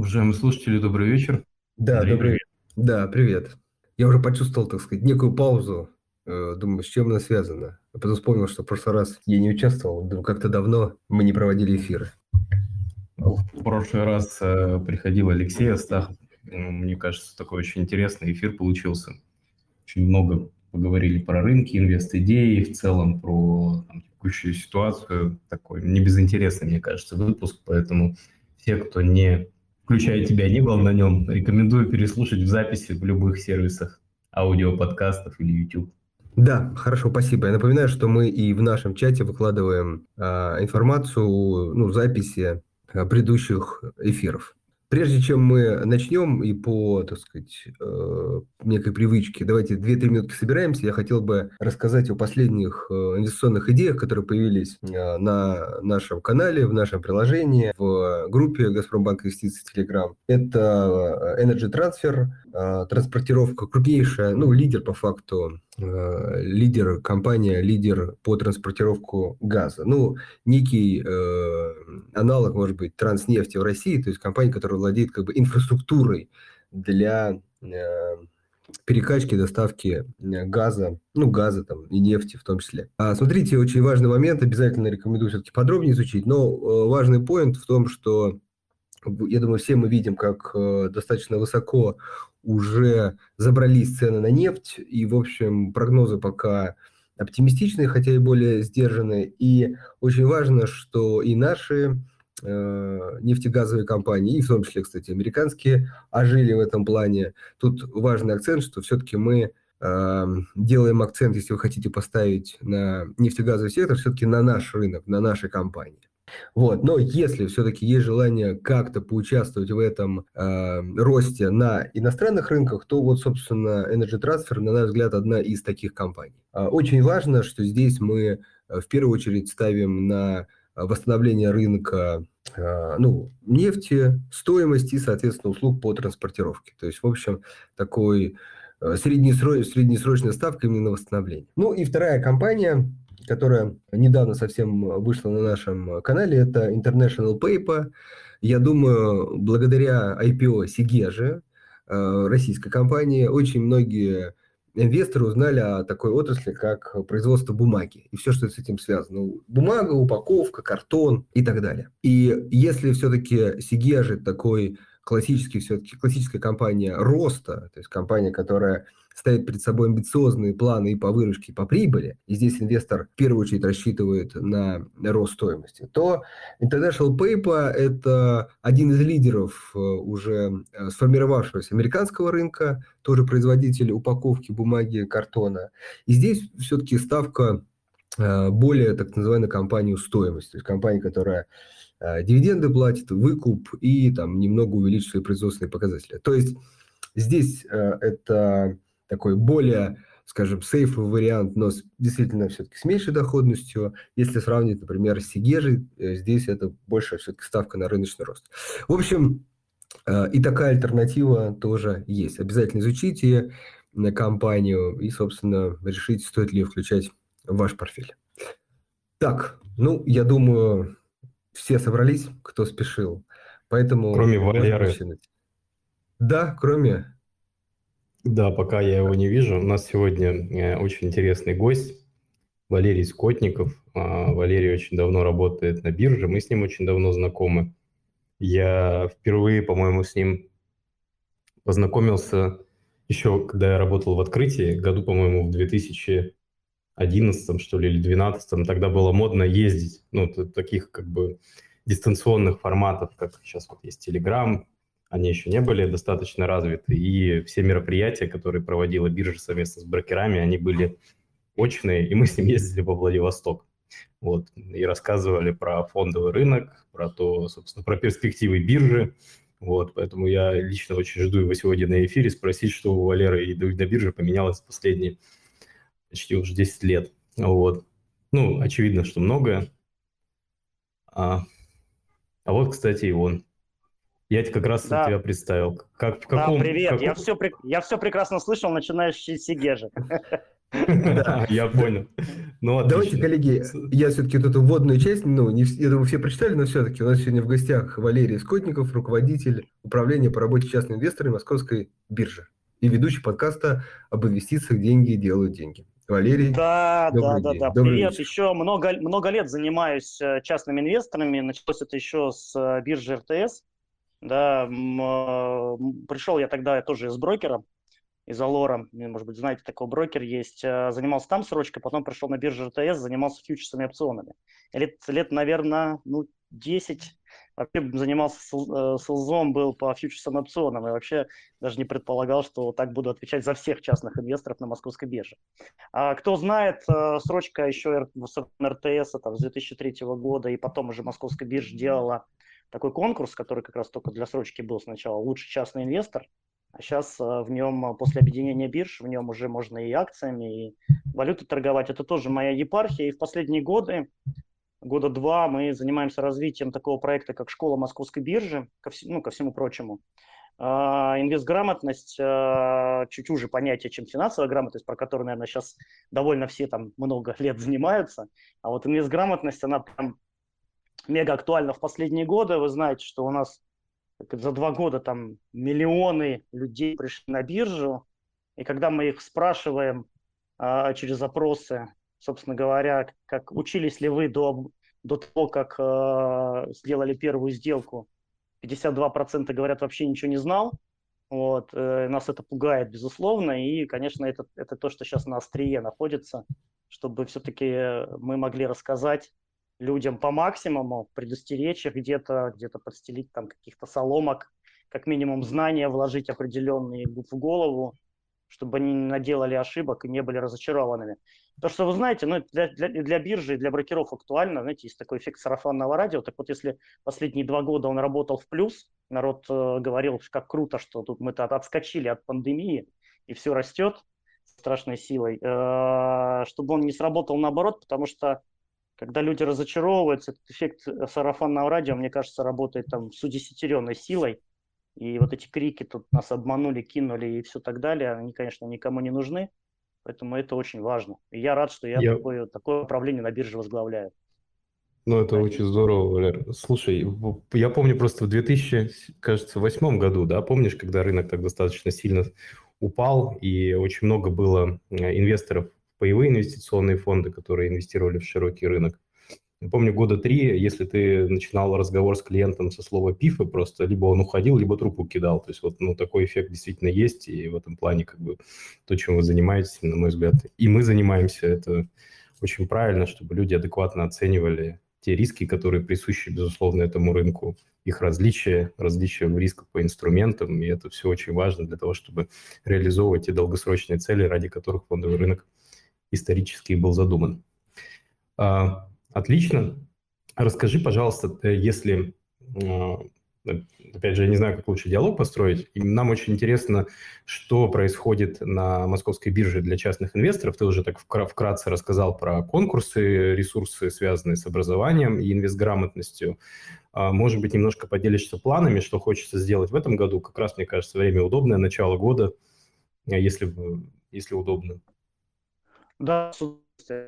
Уважаемые слушатели, добрый вечер. Да, добрый вечер. Да, привет. Я уже почувствовал, так сказать, некую паузу. Э, думаю, с чем она связана. А потом вспомнил, что в прошлый раз я не участвовал. Думаю, как-то давно мы не проводили эфиры. В прошлый раз э, приходил Алексей Астахов. Мне кажется, такой очень интересный эфир получился. Очень много поговорили про рынки, инвест-идеи, в целом про там, текущую ситуацию. Такой не безинтересный, мне кажется, выпуск. Поэтому все, кто не включая тебя, не был на нем, рекомендую переслушать в записи в любых сервисах аудио, подкастов или YouTube. Да, хорошо, спасибо. Я напоминаю, что мы и в нашем чате выкладываем а, информацию, ну, записи а, предыдущих эфиров. Прежде чем мы начнем и по, так сказать, э, некой привычке, давайте 2-3 минутки собираемся, я хотел бы рассказать о последних э, инвестиционных идеях, которые появились э, на нашем канале, в нашем приложении, в группе «Газпромбанк инвестиций Telegram. Это Energy Transfer, транспортировка, крупнейшая, ну, лидер по факту лидер, компания, лидер по транспортировку газа. Ну, некий э, аналог, может быть, транснефти в России, то есть компания, которая владеет как бы инфраструктурой для э, перекачки, доставки э, газа, ну, газа там и нефти в том числе. А, смотрите, очень важный момент, обязательно рекомендую все-таки подробнее изучить, но э, важный поинт в том, что я думаю, все мы видим, как э, достаточно высоко уже забрались цены на нефть, и, в общем, прогнозы пока оптимистичные, хотя и более сдержанные. И очень важно, что и наши э, нефтегазовые компании, и в том числе, кстати, американские, ожили в этом плане. Тут важный акцент, что все-таки мы э, делаем акцент, если вы хотите поставить на нефтегазовый сектор, все-таки на наш рынок, на наши компании. Вот. Но если все-таки есть желание как-то поучаствовать в этом э, росте на иностранных рынках, то вот, собственно, Energy Transfer, на наш взгляд, одна из таких компаний. Э, очень важно, что здесь мы э, в первую очередь ставим на восстановление рынка э, ну, нефти, стоимости и, соответственно, услуг по транспортировке. То есть, в общем, такой э, среднесроч, среднесрочная ставка именно на восстановление. Ну и вторая компания, которая недавно совсем вышла на нашем канале, это International Paper. Я думаю, благодаря IPO Сигежи, э, российской компании, очень многие инвесторы узнали о такой отрасли, как производство бумаги и все, что с этим связано. Бумага, упаковка, картон и так далее. И если все-таки Сигежи такой классический, все-таки классическая компания роста, то есть компания, которая ставит перед собой амбициозные планы и по выручке, и по прибыли, и здесь инвестор в первую очередь рассчитывает на рост стоимости, то International Paper – это один из лидеров э, уже э, сформировавшегося американского рынка, тоже производитель упаковки бумаги, картона. И здесь все-таки ставка э, более так называемой компанию стоимость, то есть компания, которая дивиденды платит, выкуп и там немного увеличит свои производственные показатели. То есть здесь это такой более, скажем, сейфовый вариант, но с, действительно все-таки с меньшей доходностью. Если сравнить, например, с Сигежей, э, здесь это больше все-таки ставка на рыночный рост. В общем, э, и такая альтернатива тоже есть. Обязательно изучите компанию и, собственно, решите, стоит ли ее включать в ваш портфель. Так, ну, я думаю, все собрались, кто спешил. Поэтому... Кроме Валеры. Да, кроме да, пока я его не вижу. У нас сегодня э, очень интересный гость, Валерий Скотников. А, Валерий очень давно работает на бирже, мы с ним очень давно знакомы. Я впервые, по-моему, с ним познакомился еще, когда я работал в открытии, году, по-моему, в 2011, что ли, или 2012. Тогда было модно ездить, ну, таких как бы дистанционных форматов, как сейчас вот есть Telegram, они еще не были достаточно развиты, и все мероприятия, которые проводила биржа совместно с брокерами, они были очные, и мы с ним ездили во Владивосток. Вот, и рассказывали про фондовый рынок, про то, собственно, про перспективы биржи. Вот, поэтому я лично очень жду его сегодня на эфире спросить, что у Валеры и на бирже поменялось последние почти уже 10 лет. Вот. Ну, очевидно, что многое. А, а вот, кстати, и он. Я как раз да. тебя представил. Как, в каком, да, привет. Каком... Я, все, я все прекрасно слышал, начинаешь с Сигежи. Да, я понял. Ну, Давайте, коллеги, я все-таки вот эту вводную часть, ну, не, я думаю, все прочитали, но все-таки у нас сегодня в гостях Валерий Скотников, руководитель управления по работе с частными инвесторами Московской биржи и ведущий подкаста об инвестициях «Деньги делают деньги». Валерий. Да, да, да, да. Привет. Вечер. Еще много, много лет занимаюсь э, частными инвесторами. Началось это еще с э, биржи РТС. Да, э, пришел я тогда тоже из брокера, из Алора, может быть, знаете, такой брокер есть, э, занимался там срочкой, потом пришел на биржу РТС, занимался фьючерсами опционами. Лет, лет наверное, ну, 10 вообще занимался селзом, был по фьючерсам опционам, и вообще даже не предполагал, что так буду отвечать за всех частных инвесторов на московской бирже. А кто знает, э, срочка еще РТС там, с 2003 года, и потом уже московская биржа делала такой конкурс, который как раз только для срочки был сначала «Лучший частный инвестор», а сейчас э, в нем, э, после объединения бирж, в нем уже можно и акциями, и валютой торговать. Это тоже моя епархия. И в последние годы, года два, мы занимаемся развитием такого проекта, как «Школа Московской биржи», ко, вс- ну, ко всему прочему. А, инвестграмотность а, чуть уже понятие, чем финансовая грамотность, про которую, наверное, сейчас довольно все там много лет занимаются. А вот инвестграмотность, она прям мега актуальна в последние годы. Вы знаете, что у нас за два года там миллионы людей пришли на биржу, и когда мы их спрашиваем а, через запросы, собственно говоря, как учились ли вы до, до того, как а, сделали первую сделку, 52% говорят, вообще ничего не знал. Вот, э, нас это пугает, безусловно, и, конечно, это, это то, что сейчас на острие находится, чтобы все-таки мы могли рассказать людям по максимуму, предостеречь их где-то, где-то подстелить там каких-то соломок, как минимум знания вложить определенные в голову, чтобы они не наделали ошибок и не были разочарованными. Потому что, вы знаете, ну, для, для, для биржи и для брокеров актуально, знаете, есть такой эффект сарафанного радио. Так вот, если последние два года он работал в плюс, народ э, говорил, как круто, что тут мы-то отскочили от пандемии, и все растет страшной силой, э, чтобы он не сработал наоборот, потому что когда люди разочаровываются, этот эффект э, сарафанного радио, мне кажется, работает там с удесятеренной силой. И вот эти крики тут нас обманули, кинули и все так далее, они, конечно, никому не нужны. Поэтому это очень важно. И я рад, что я, я... Такое, такое управление на бирже возглавляю. Ну, это очень здорово, Валер. Слушай, я помню просто в 2008 году, да, помнишь, когда рынок так достаточно сильно упал, и очень много было э, инвесторов паевые инвестиционные фонды, которые инвестировали в широкий рынок. Я помню, года три, если ты начинал разговор с клиентом со слова пифы, просто либо он уходил, либо трубку кидал. То есть вот ну, такой эффект действительно есть, и в этом плане как бы то, чем вы занимаетесь, на мой взгляд, и мы занимаемся, это очень правильно, чтобы люди адекватно оценивали те риски, которые присущи, безусловно, этому рынку, их различия, различия в рисках по инструментам, и это все очень важно для того, чтобы реализовывать те долгосрочные цели, ради которых фондовый рынок исторически был задуман. А, отлично. Расскажи, пожалуйста, э, если, а, опять же, я не знаю, как лучше диалог построить, нам очень интересно, что происходит на московской бирже для частных инвесторов. Ты уже так вкратце рассказал про конкурсы, ресурсы, связанные с образованием и инвестграмотностью. А, может быть, немножко поделишься планами, что хочется сделать в этом году. Как раз, мне кажется, время удобное, начало года, если, если удобно. Да,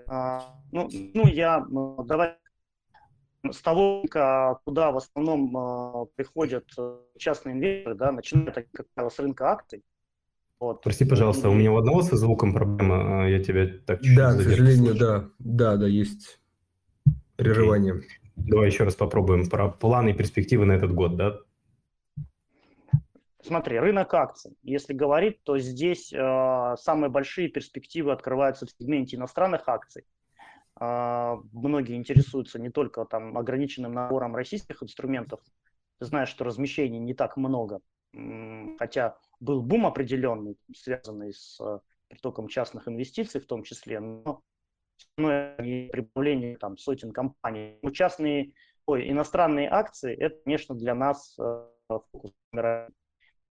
а, ну, ну, я, давай с того, куда в основном а, приходят э, частные инвесторы, да, начинают, как правило, с рынка акций. Вот. Прости, пожалуйста, у меня у одного со звуком проблема, а, я тебя так чуть-чуть Да, к сожалению, да, да, да, есть прерывание. Okay. Давай еще раз попробуем про планы и перспективы на этот год, да? Смотри, рынок акций. Если говорить, то здесь э, самые большие перспективы открываются в сегменте иностранных акций. Э, многие интересуются не только там ограниченным набором российских инструментов. Ты знаешь, что размещений не так много, хотя был бум определенный, связанный с э, притоком частных инвестиций в том числе, но и прибавление там сотен компаний. Но частные, ой, иностранные акции, это, конечно, для нас э, фокус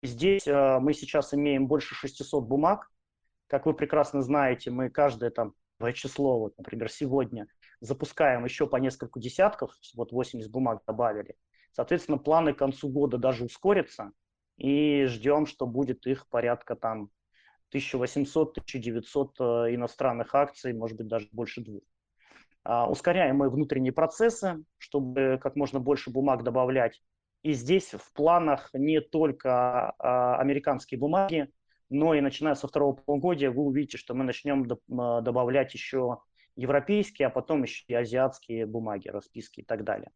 Здесь э, мы сейчас имеем больше 600 бумаг. Как вы прекрасно знаете, мы каждое там число, вот, например, сегодня запускаем еще по несколько десятков, вот 80 бумаг добавили. Соответственно, планы к концу года даже ускорятся, и ждем, что будет их порядка там 1800-1900 иностранных акций, может быть, даже больше двух. А, ускоряем мы внутренние процессы, чтобы как можно больше бумаг добавлять. И здесь в планах не только а, американские бумаги, но и начиная со второго полугодия вы увидите, что мы начнем а, добавлять еще европейские, а потом еще и азиатские бумаги, расписки и так далее.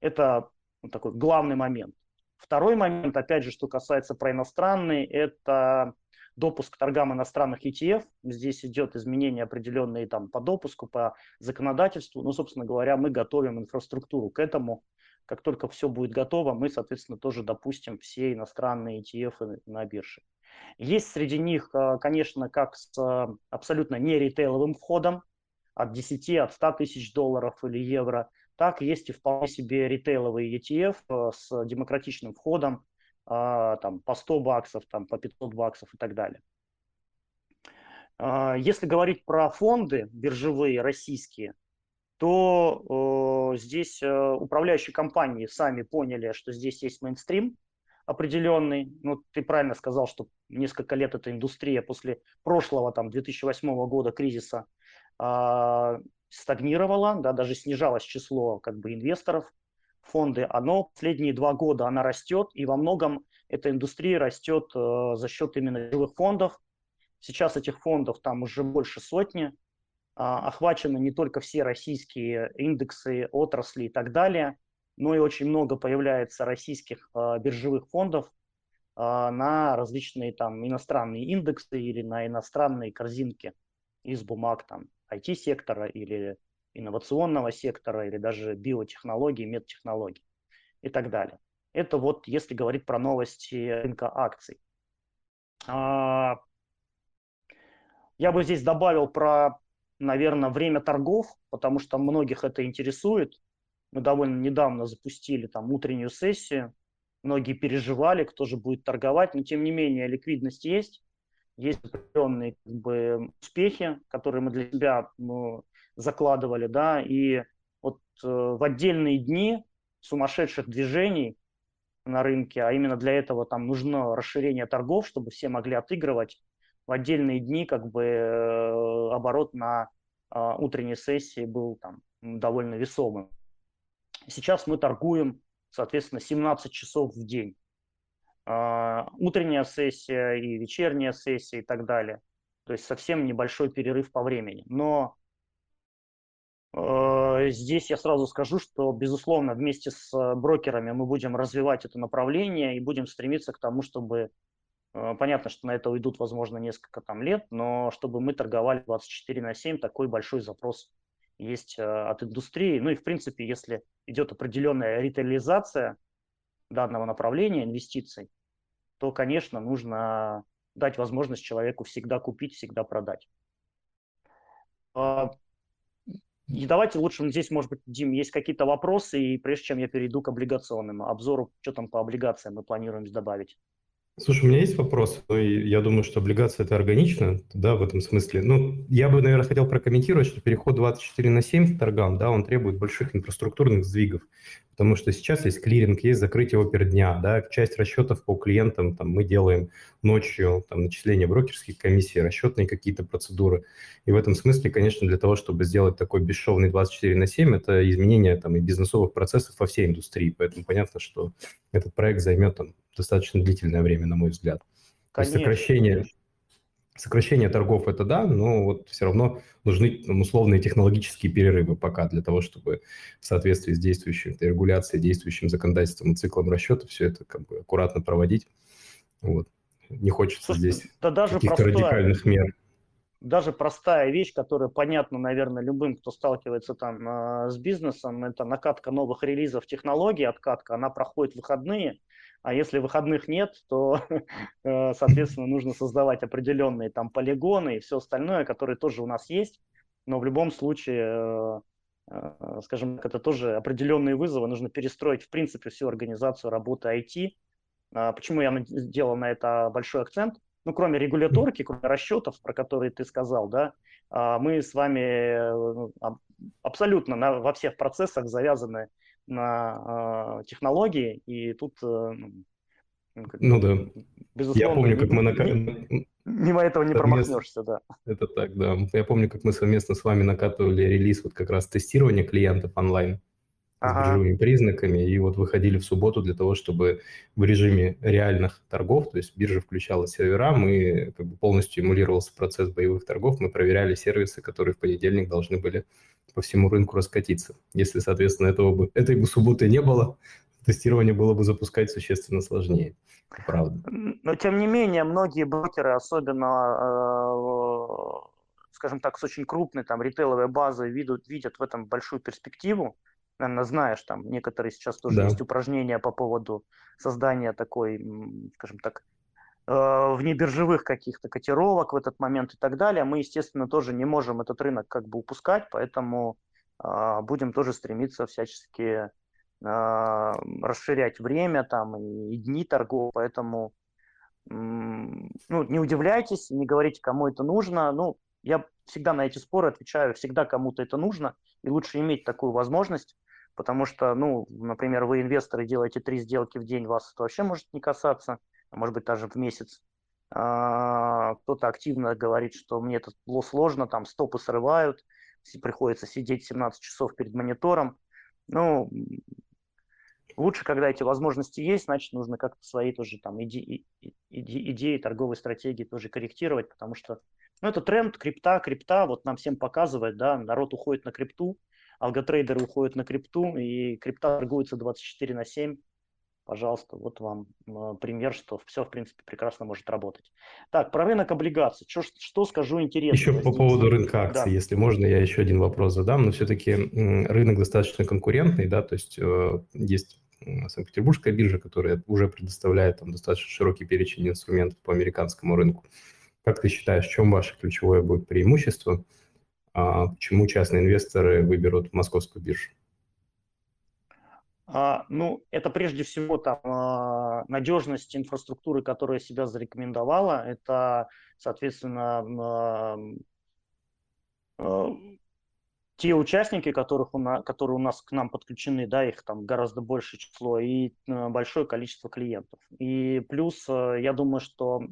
Это такой главный момент. Второй момент, опять же, что касается про иностранные, это допуск к торгам иностранных ETF. Здесь идет изменение определенные там по допуску, по законодательству. Ну, собственно говоря, мы готовим инфраструктуру к этому. Как только все будет готово, мы, соответственно, тоже допустим все иностранные ETF на бирже. Есть среди них, э, конечно, как с э, абсолютно не ритейловым входом, от 10, от 100 тысяч долларов или евро, так есть и вполне себе ритейловый ETF э, с демократичным входом, а, там, по 100 баксов, там, по 500 баксов и так далее. А, если говорить про фонды биржевые российские, то э, здесь э, управляющие компании сами поняли, что здесь есть мейнстрим определенный. Ну, ты правильно сказал, что несколько лет эта индустрия после прошлого, там, 2008 года кризиса э, стагнировала, да, даже снижалось число как бы инвесторов фонды, оно последние два года она растет, и во многом эта индустрия растет э, за счет именно живых фондов. Сейчас этих фондов там уже больше сотни, охвачены не только все российские индексы, отрасли и так далее, но и очень много появляется российских э, биржевых фондов э, на различные там иностранные индексы или на иностранные корзинки из бумаг там IT-сектора или инновационного сектора или даже биотехнологий, медтехнологий и так далее. Это вот если говорить про новости рынка акций. А, я бы здесь добавил про, наверное, время торгов, потому что многих это интересует. Мы довольно недавно запустили там утреннюю сессию. Многие переживали, кто же будет торговать, но тем не менее ликвидность есть. Есть определенные как бы, успехи, которые мы для себя ну, закладывали, да, и вот э, в отдельные дни сумасшедших движений на рынке, а именно для этого там нужно расширение торгов, чтобы все могли отыгрывать. В отдельные дни как бы э, оборот на э, утренней сессии был там довольно весомым. Сейчас мы торгуем, соответственно, 17 часов в день. Э, утренняя сессия и вечерняя сессия и так далее. То есть совсем небольшой перерыв по времени. Но Э, здесь я сразу скажу, что, безусловно, вместе с э, брокерами мы будем развивать это направление и будем стремиться к тому, чтобы, понятно, что на это уйдут, возможно, несколько там лет, но чтобы мы торговали 24 на 7, такой большой запрос есть от индустрии. Ну и, в принципе, если идет определенная ритейлизация данного направления инвестиций, то, конечно, нужно дать возможность человеку всегда купить, всегда продать. И давайте лучше здесь, может быть, Дим, есть какие-то вопросы, и прежде чем я перейду к облигационным обзору, что там по облигациям мы планируем добавить. Слушай, у меня есть вопрос. Ну, я думаю, что облигация это органично, да, в этом смысле. Ну, я бы, наверное, хотел прокомментировать, что переход 24 на 7 к торгам, да, он требует больших инфраструктурных сдвигов, потому что сейчас есть клиринг, есть закрытие опер дня, да, часть расчетов по клиентам там мы делаем ночью, там, начисление брокерских комиссий, расчетные какие-то процедуры. И в этом смысле, конечно, для того, чтобы сделать такой бесшовный 24 на 7, это изменение там и бизнесовых процессов во всей индустрии. Поэтому понятно, что этот проект займет там достаточно длительное время, на мой взгляд. Конечно. сокращение, сокращение торгов это да, но вот все равно нужны там, условные технологические перерывы пока для того, чтобы в соответствии с действующей регуляцией, действующим законодательством и циклом расчета все это как бы аккуратно проводить. Вот. Не хочется Слушай, здесь да даже каких-то простое, радикальных мер. Даже простая вещь, которая понятна, наверное, любым, кто сталкивается там э, с бизнесом, это накатка новых релизов технологий, откатка, она проходит в выходные, а если выходных нет, то, э, соответственно, нужно создавать определенные там полигоны и все остальное, которые тоже у нас есть. Но в любом случае, э, э, скажем так, это тоже определенные вызовы. Нужно перестроить, в принципе, всю организацию работы IT. А почему я сделал на это большой акцент? Ну, кроме регуляторики, кроме расчетов, про которые ты сказал, да, а мы с вами ну, абсолютно на, во всех процессах завязаны на э, технологии, и тут э, Ну да. Безусловно, я помню, как мы на... Мимо этого не промахнешься, да. Это так, да. Я помню, как мы совместно с вами накатывали релиз вот как раз тестирования клиентов онлайн ага. с биржевыми признаками, и вот выходили в субботу для того, чтобы в режиме реальных торгов, то есть биржа включала сервера, мы как бы полностью эмулировался процесс боевых торгов, мы проверяли сервисы, которые в понедельник должны были по всему рынку раскатиться. Если, соответственно, этого бы, этой бы субботы не было, тестирование было бы запускать существенно сложнее. Правда. Но, тем не менее, многие брокеры, особенно, э, скажем так, с очень крупной там ритейловой базой, видят, видят в этом большую перспективу наверное, знаешь, там некоторые сейчас тоже да. есть упражнения по поводу создания такой, скажем так, э, внебиржевых каких-то котировок в этот момент и так далее. Мы, естественно, тоже не можем этот рынок как бы упускать, поэтому э, будем тоже стремиться всячески э, расширять время там и, и дни торгов, поэтому ну, не удивляйтесь, не говорите, кому это нужно. Ну, я всегда на эти споры отвечаю, всегда кому-то это нужно, и лучше иметь такую возможность, Потому что, ну, например, вы инвесторы делаете три сделки в день, вас это вообще может не касаться, а может быть даже в месяц. А, кто-то активно говорит, что мне это было сложно, там стопы срывают, приходится сидеть 17 часов перед монитором. Ну, лучше, когда эти возможности есть, значит, нужно как-то свои тоже там иде- иде- идеи, торговые стратегии тоже корректировать, потому что ну, это тренд, крипта, крипта, вот нам всем показывает, да, народ уходит на крипту, алготрейдеры уходят на крипту, и крипта торгуется 24 на 7. Пожалуйста, вот вам э, пример, что все, в принципе, прекрасно может работать. Так, про рынок облигаций. Что, что скажу интересно? Еще по поводу рынка акций, да. если можно, я еще один вопрос задам. Но все-таки рынок достаточно конкурентный, да, то есть э, есть Санкт-Петербургская биржа, которая уже предоставляет там достаточно широкий перечень инструментов по американскому рынку. Как ты считаешь, в чем ваше ключевое будет преимущество? А почему частные инвесторы выберут московскую биржу? А, ну, это прежде всего там а, надежность инфраструктуры, которая себя зарекомендовала. Это, соответственно, а, те участники, которых у нас, которые у нас к нам подключены, да, их там гораздо большее число и большое количество клиентов. И плюс, я думаю, что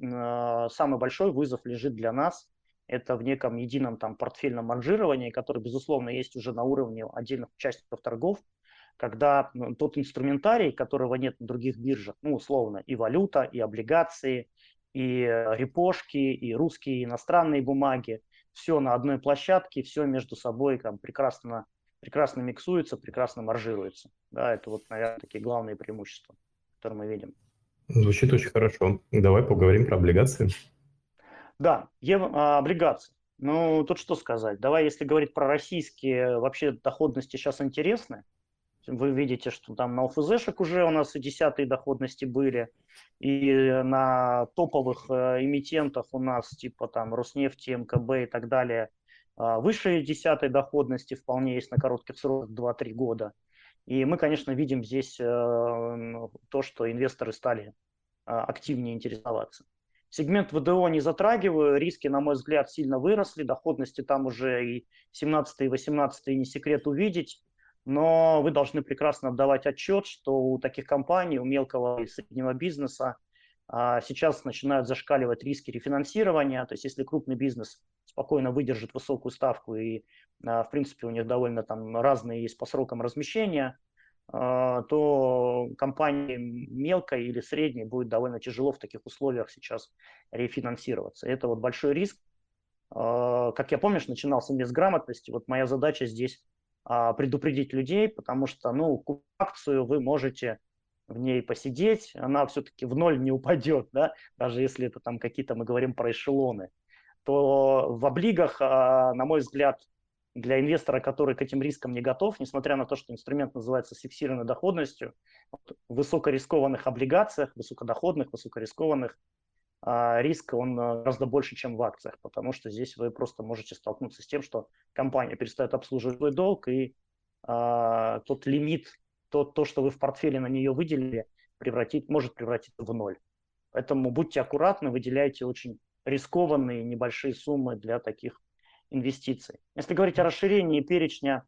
самый большой вызов лежит для нас это в неком едином там портфельном манжировании, которое, безусловно, есть уже на уровне отдельных участников торгов, когда ну, тот инструментарий, которого нет на других биржах, ну, условно, и валюта, и облигации, и э, репошки, и русские, и иностранные бумаги, все на одной площадке, все между собой там, прекрасно, прекрасно миксуется, прекрасно маржируется. Да, это вот, наверное, такие главные преимущества, которые мы видим. Звучит очень хорошо. Давай поговорим про облигации. Да, а, облигации. Ну, тут что сказать. Давай, если говорить про российские, вообще доходности сейчас интересны. Вы видите, что там на ОФЗшек уже у нас и десятые доходности были, и на топовых э, эмитентах у нас, типа там Роснефти, МКБ и так далее, э, выше десятой доходности вполне есть на коротких сроках 2-3 года. И мы, конечно, видим здесь э, то, что инвесторы стали э, активнее интересоваться. Сегмент ВДО не затрагиваю, риски, на мой взгляд, сильно выросли, доходности там уже и 17 и 18 не секрет увидеть, но вы должны прекрасно отдавать отчет, что у таких компаний, у мелкого и среднего бизнеса а, сейчас начинают зашкаливать риски рефинансирования, то есть если крупный бизнес спокойно выдержит высокую ставку и, а, в принципе, у них довольно там разные есть по срокам размещения, то компании мелкой или средней будет довольно тяжело в таких условиях сейчас рефинансироваться. Это вот большой риск. А, как я помнишь, начинался с грамотности. Вот моя задача здесь а, предупредить людей, потому что, ну, акцию вы можете в ней посидеть, она все-таки в ноль не упадет, да, даже если это там какие-то, мы говорим про эшелоны, то в облигах, на мой взгляд, для инвестора, который к этим рискам не готов, несмотря на то, что инструмент называется фиксированной доходностью, в высокорискованных облигациях, высокодоходных, высокорискованных, а, риск он а, гораздо больше, чем в акциях, потому что здесь вы просто можете столкнуться с тем, что компания перестает обслуживать свой долг, и а, тот лимит, то, то, что вы в портфеле на нее выделили, превратить, может превратиться в ноль. Поэтому будьте аккуратны, выделяйте очень рискованные небольшие суммы для таких инвестиций. Если говорить о расширении перечня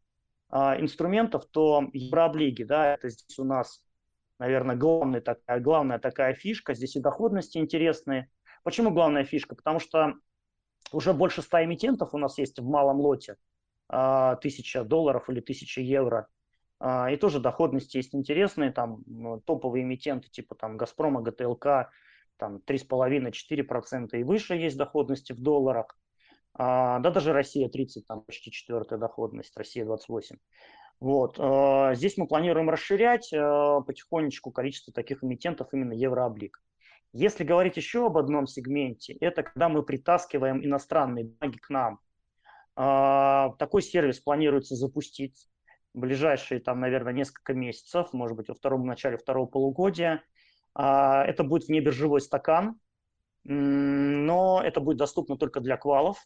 а, инструментов, то еврооблиги, да, это здесь у нас наверное, главная такая, главная такая фишка. Здесь и доходности интересные. Почему главная фишка? Потому что уже больше 100 эмитентов у нас есть в малом лоте. А, тысяча долларов или тысяча евро. А, и тоже доходности есть интересные, там ну, топовые эмитенты типа там Газпрома, ГТЛК, там 3,5-4% и выше есть доходности в долларах. А, да, даже Россия 30, там почти четвертая доходность, Россия 28. Вот. Здесь мы планируем расширять потихонечку количество таких эмитентов именно еврооблик. Если говорить еще об одном сегменте, это когда мы притаскиваем иностранные бумаги к нам. Такой сервис планируется запустить в ближайшие, там, наверное, несколько месяцев, может быть, во втором начале второго полугодия. Это будет внебиржевой стакан, но это будет доступно только для квалов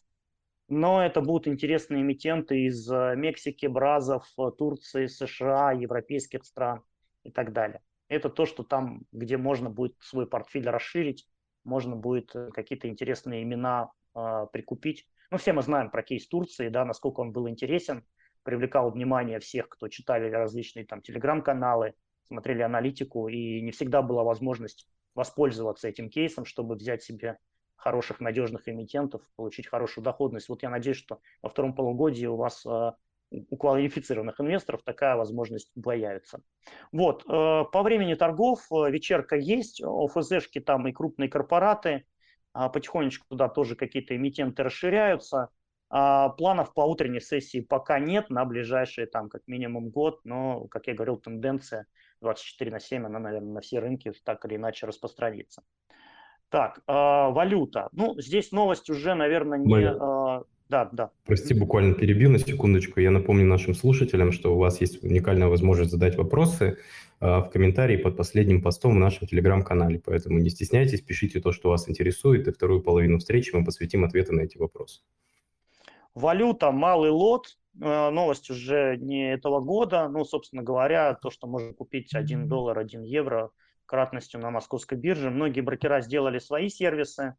но это будут интересные эмитенты из э, Мексики, Бразов, э, Турции, США, европейских стран и так далее. Это то, что там, где можно будет свой портфель расширить, можно будет э, какие-то интересные имена э, прикупить. Ну, все мы знаем про кейс Турции, да, насколько он был интересен, привлекал внимание всех, кто читали различные там телеграм-каналы, смотрели аналитику, и не всегда была возможность воспользоваться этим кейсом, чтобы взять себе хороших, надежных эмитентов, получить хорошую доходность. Вот я надеюсь, что во втором полугодии у вас э, у квалифицированных инвесторов такая возможность появится. Вот, э, по времени торгов э, вечерка есть, ОФЗшки там и крупные корпораты, а потихонечку туда тоже какие-то эмитенты расширяются. А планов по утренней сессии пока нет на ближайшие там как минимум год, но, как я говорил, тенденция 24 на 7, она, наверное, на все рынки так или иначе распространится. Так, э, валюта. Ну, здесь новость уже, наверное, не... Э, да, да. Прости, буквально перебью на секундочку. Я напомню нашим слушателям, что у вас есть уникальная возможность задать вопросы э, в комментарии под последним постом в нашем телеграм-канале. Поэтому не стесняйтесь, пишите то, что вас интересует, и вторую половину встречи мы посвятим ответы на эти вопросы. Валюта, малый лот. Новость уже не этого года. Ну, собственно говоря, то, что можно купить 1 доллар, 1 евро – кратностью на московской бирже. Многие брокера сделали свои сервисы.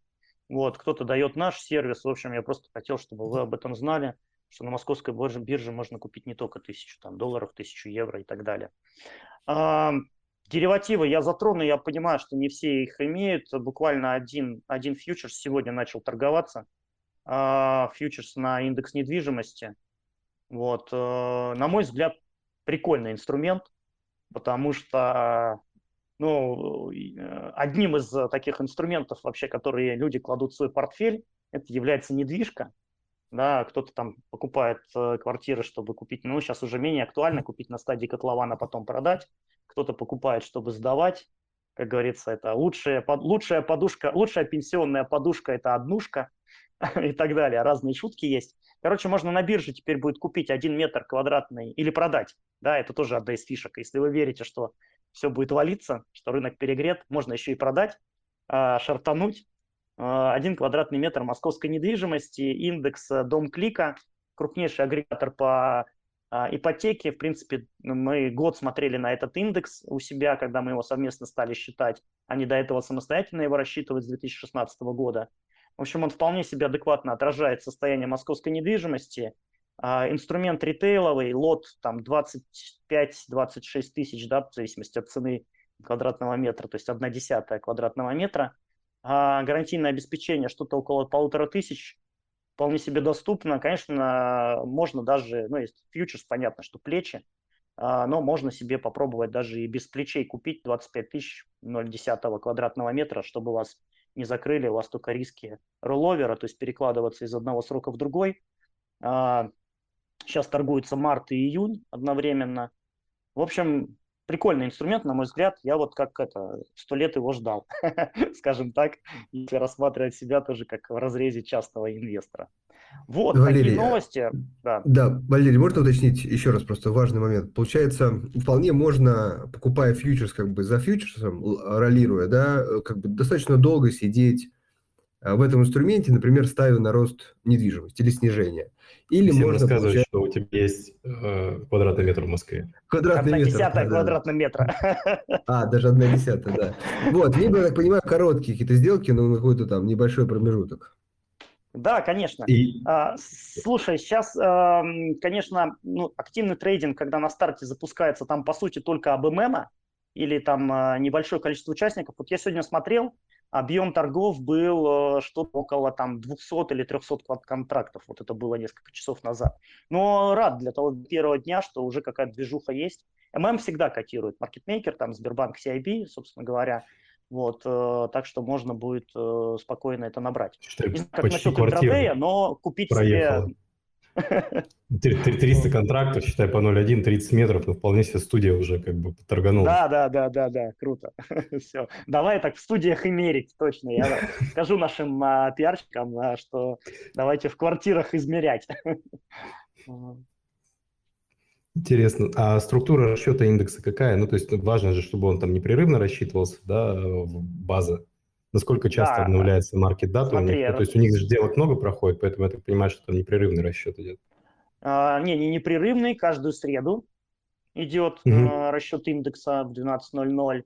Вот, кто-то дает наш сервис. В общем, я просто хотел, чтобы вы об этом знали, что на московской бирже, бирже можно купить не только тысячу там, долларов, тысячу евро и так далее. А, деривативы я затрону, я понимаю, что не все их имеют. Буквально один, один фьючерс сегодня начал торговаться. А, фьючерс на индекс недвижимости. Вот, а, на мой взгляд, прикольный инструмент, потому что ну, э, одним из э, таких инструментов вообще, которые люди кладут в свой портфель, это является недвижка. Да, кто-то там покупает э, квартиры, чтобы купить, ну, сейчас уже менее актуально купить на стадии котлована, потом продать. Кто-то покупает, чтобы сдавать. Как говорится, это лучшая, лучшая подушка, лучшая пенсионная подушка – это однушка и так далее. Разные шутки есть. Короче, можно на бирже теперь будет купить один метр квадратный или продать. Да, это тоже одна из фишек. Если вы верите, что все будет валиться, что рынок перегрет, можно еще и продать, а, шартануть. А, один квадратный метр московской недвижимости, индекс э, Дом Клика, крупнейший агрегатор по а, ипотеке. В принципе, мы год смотрели на этот индекс у себя, когда мы его совместно стали считать. Они до этого самостоятельно его рассчитывают с 2016 года. В общем, он вполне себе адекватно отражает состояние московской недвижимости. А, инструмент ритейловый, лот там 25-26 тысяч, да, в зависимости от цены квадратного метра, то есть одна десятая квадратного метра. А гарантийное обеспечение что-то около полутора тысяч, вполне себе доступно. Конечно, можно даже, ну, есть фьючерс, понятно, что плечи, а, но можно себе попробовать даже и без плечей купить 25 тысяч 0,1 квадратного метра, чтобы вас не закрыли, у вас только риски ролловера, то есть перекладываться из одного срока в другой. А, Сейчас торгуется март и июнь одновременно. В общем, прикольный инструмент, на мой взгляд. Я вот как это, сто лет его ждал, скажем так, если рассматривать себя тоже как в разрезе частного инвестора. Вот, Валерий, такие новости. Да. да, Валерий, можно уточнить еще раз просто важный момент. Получается, вполне можно, покупая фьючерс как бы за фьючерсом, ролируя, да, как бы достаточно долго сидеть в этом инструменте, например, ставя на рост недвижимости или снижение. Или Всем можно рассказывать, получать... что у тебя есть э, квадратный метр в Москве. Квадратный одна метр. десятая да, квадратного метра. А, даже одна десятая, да. Вот, либо, я так понимаю, короткие какие-то сделки, но какой-то там небольшой промежуток. Да, конечно. И... А, слушай, сейчас, а, конечно, ну, активный трейдинг, когда на старте запускается, там, по сути, только АБМ, или там э, небольшое количество участников. Вот я сегодня смотрел, объем торгов был э, что-то около там 200 или 300 контрактов. Вот это было несколько часов назад. Но рад для того первого дня, что уже какая-то движуха есть. ММ всегда котирует маркетмейкер, там Сбербанк CIB, собственно говоря. Вот, э, так что можно будет э, спокойно это набрать. Считай, Не знаю, как насчет интрадея, но купить проехала. себе 300 контрактов, считай, по 0,1, 30 метров, но вполне себе студия уже как бы торганула. Да, да, да, да, да, круто. Все. Давай так в студиях и мерить, точно. Я скажу нашим а, пиарщикам, а, что давайте в квартирах измерять. Интересно. А структура расчета индекса какая? Ну, то есть важно же, чтобы он там непрерывно рассчитывался, да, база. Насколько часто да, обновляется маркет дата у них? Ну, то есть у них же сделок много проходит, поэтому я так понимаю, что там непрерывный расчет идет. А, не, не непрерывный, каждую среду идет угу. а, расчет индекса в 12.00.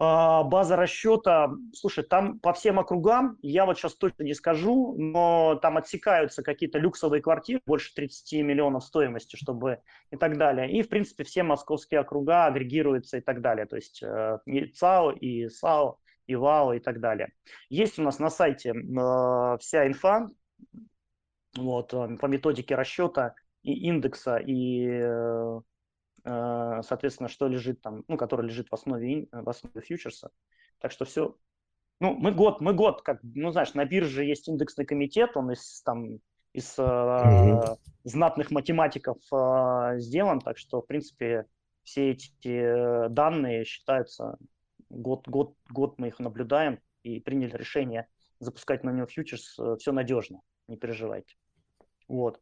А, база расчета, слушай, там по всем округам, я вот сейчас точно не скажу, но там отсекаются какие-то люксовые квартиры, больше 30 миллионов стоимости, чтобы и так далее. И, в принципе, все московские округа агрегируются и так далее. То есть э, и ЦАО, и САО и ВАО и так далее. Есть у нас на сайте э, вся инфа вот, э, по методике расчета и индекса, и, э, э, соответственно, что лежит там, ну, который лежит в основе, в основе фьючерса. Так что все. Ну, мы год, мы год, как, ну, знаешь, на бирже есть индексный комитет, он из там из mm-hmm. знатных математиков э, сделан, так что, в принципе, все эти данные считаются год, год, год мы их наблюдаем и приняли решение запускать на него фьючерс, э, все надежно, не переживайте. Вот.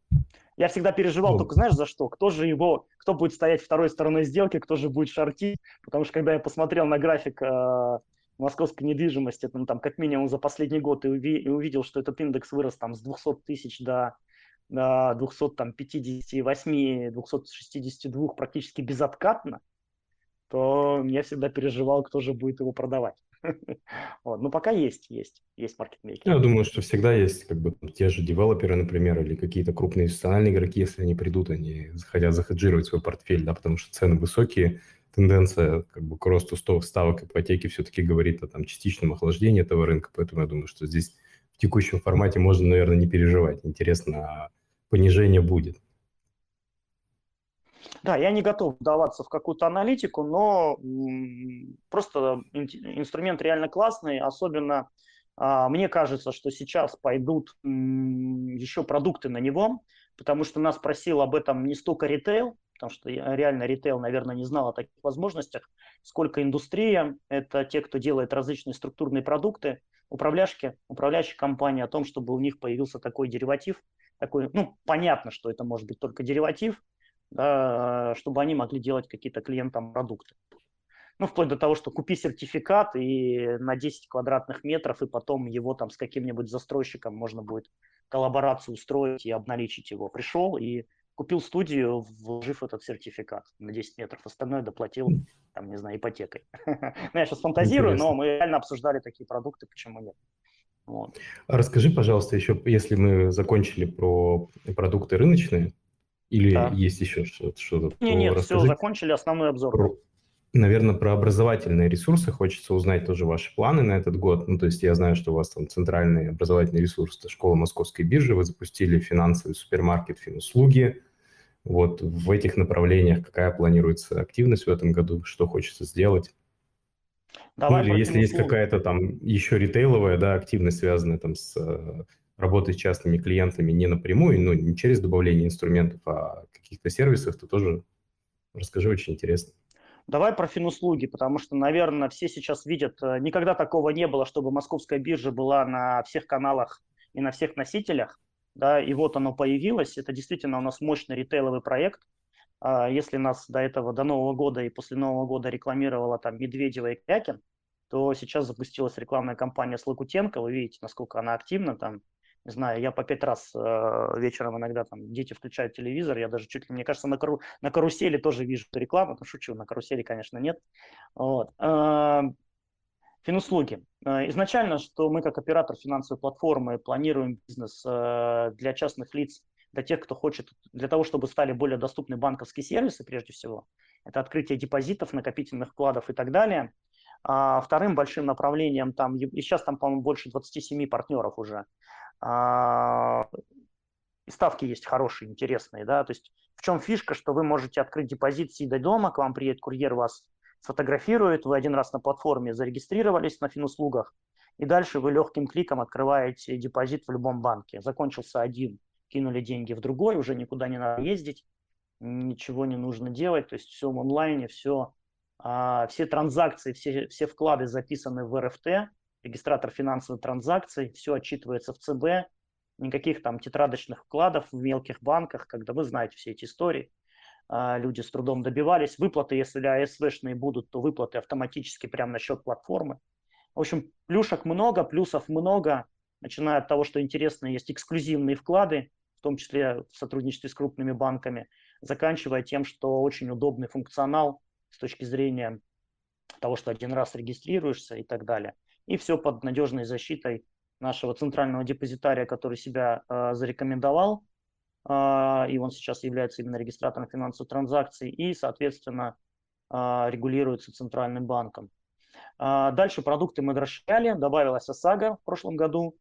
Я всегда переживал ну. только, знаешь, за что? Кто же его, кто будет стоять второй стороной сделки, кто же будет шортить? Потому что когда я посмотрел на график э, московской недвижимости, ну, там как минимум за последний год и, уви- и увидел, что этот индекс вырос там с 200 тысяч до, до 258, 262 практически безоткатно, то я всегда переживал, кто же будет его продавать. Вот. Ну, пока есть, есть, есть маркетмейкеры. Я думаю, что всегда есть как бы те же девелоперы, например, или какие-то крупные институциональные игроки, если они придут, они хотят захеджировать свой портфель, да, потому что цены высокие, тенденция как бы к росту ставок ипотеки все-таки говорит о там частичном охлаждении этого рынка, поэтому я думаю, что здесь в текущем формате можно, наверное, не переживать. Интересно, а понижение будет. Да, я не готов вдаваться в какую-то аналитику, но просто инструмент реально классный, особенно а, мне кажется, что сейчас пойдут еще продукты на него, потому что нас просил об этом не столько ритейл, потому что реально ритейл, наверное, не знал о таких возможностях, сколько индустрия, это те, кто делает различные структурные продукты, управляшки, управляющие компании о том, чтобы у них появился такой дериватив, такой, ну, понятно, что это может быть только дериватив, да, чтобы они могли делать какие-то клиентам продукты. Ну, вплоть до того, что купи сертификат и на 10 квадратных метров, и потом его там с каким-нибудь застройщиком можно будет коллаборацию устроить и обналичить его. Пришел и купил студию, вложив этот сертификат на 10 метров, остальное доплатил, там, не знаю, ипотекой. Ну, я сейчас фантазирую, но мы реально обсуждали такие продукты, почему нет. Вот. А расскажи, пожалуйста, еще, если мы закончили про продукты рыночные, или да. есть еще что-то? что Не, нет, все, закончили основной обзор. Про, наверное, про образовательные ресурсы хочется узнать тоже ваши планы на этот год. Ну, то есть я знаю, что у вас там центральный образовательный ресурс – это школа Московской биржи, вы запустили финансовый супермаркет финуслуги. Вот в этих направлениях какая планируется активность в этом году, что хочется сделать? Давай ну, или если есть какая-то там еще ритейловая да, активность, связанная там с работы с частными клиентами не напрямую, ну, не через добавление инструментов, а каких-то сервисов, то тоже расскажи, очень интересно. Давай про финуслуги, потому что, наверное, все сейчас видят, э, никогда такого не было, чтобы московская биржа была на всех каналах и на всех носителях, да, и вот оно появилось. Это действительно у нас мощный ритейловый проект. А, если нас до этого, до Нового года и после Нового года рекламировала там Медведева и Крякин, то сейчас запустилась рекламная кампания с Лакутенко. Вы видите, насколько она активна там не знаю, я по пять раз э, вечером иногда там дети включают телевизор, я даже чуть ли, мне кажется, на, кару, на карусели тоже вижу рекламу, ну, шучу, на карусели, конечно, нет. Вот. Э, финуслуги. Э, изначально, что мы как оператор финансовой платформы планируем бизнес э, для частных лиц для тех, кто хочет, для того, чтобы стали более доступны банковские сервисы, прежде всего. Это открытие депозитов, накопительных вкладов и так далее. А вторым большим направлением там, и сейчас там, по-моему, больше 27 партнеров уже. А, и ставки есть хорошие, интересные, да, то есть в чем фишка, что вы можете открыть депозит, сидя дома, к вам приедет курьер, вас сфотографирует, вы один раз на платформе зарегистрировались на финуслугах, и дальше вы легким кликом открываете депозит в любом банке. Закончился один, кинули деньги в другой, уже никуда не надо ездить, ничего не нужно делать, то есть все в онлайне, все, а, все транзакции, все, все вклады записаны в РФТ, регистратор финансовых транзакций, все отчитывается в ЦБ, никаких там тетрадочных вкладов в мелких банках, когда вы знаете все эти истории, а, люди с трудом добивались. Выплаты, если АСВшные будут, то выплаты автоматически прямо на счет платформы. В общем, плюшек много, плюсов много, начиная от того, что интересно, есть эксклюзивные вклады, в том числе в сотрудничестве с крупными банками, заканчивая тем, что очень удобный функционал с точки зрения того, что один раз регистрируешься и так далее. И все под надежной защитой нашего центрального депозитария, который себя э, зарекомендовал, э, и он сейчас является именно регистратором финансовых транзакций, и, соответственно, э, регулируется центральным банком. Э, дальше продукты мы расширяли, добавилась ОСАГО в прошлом году,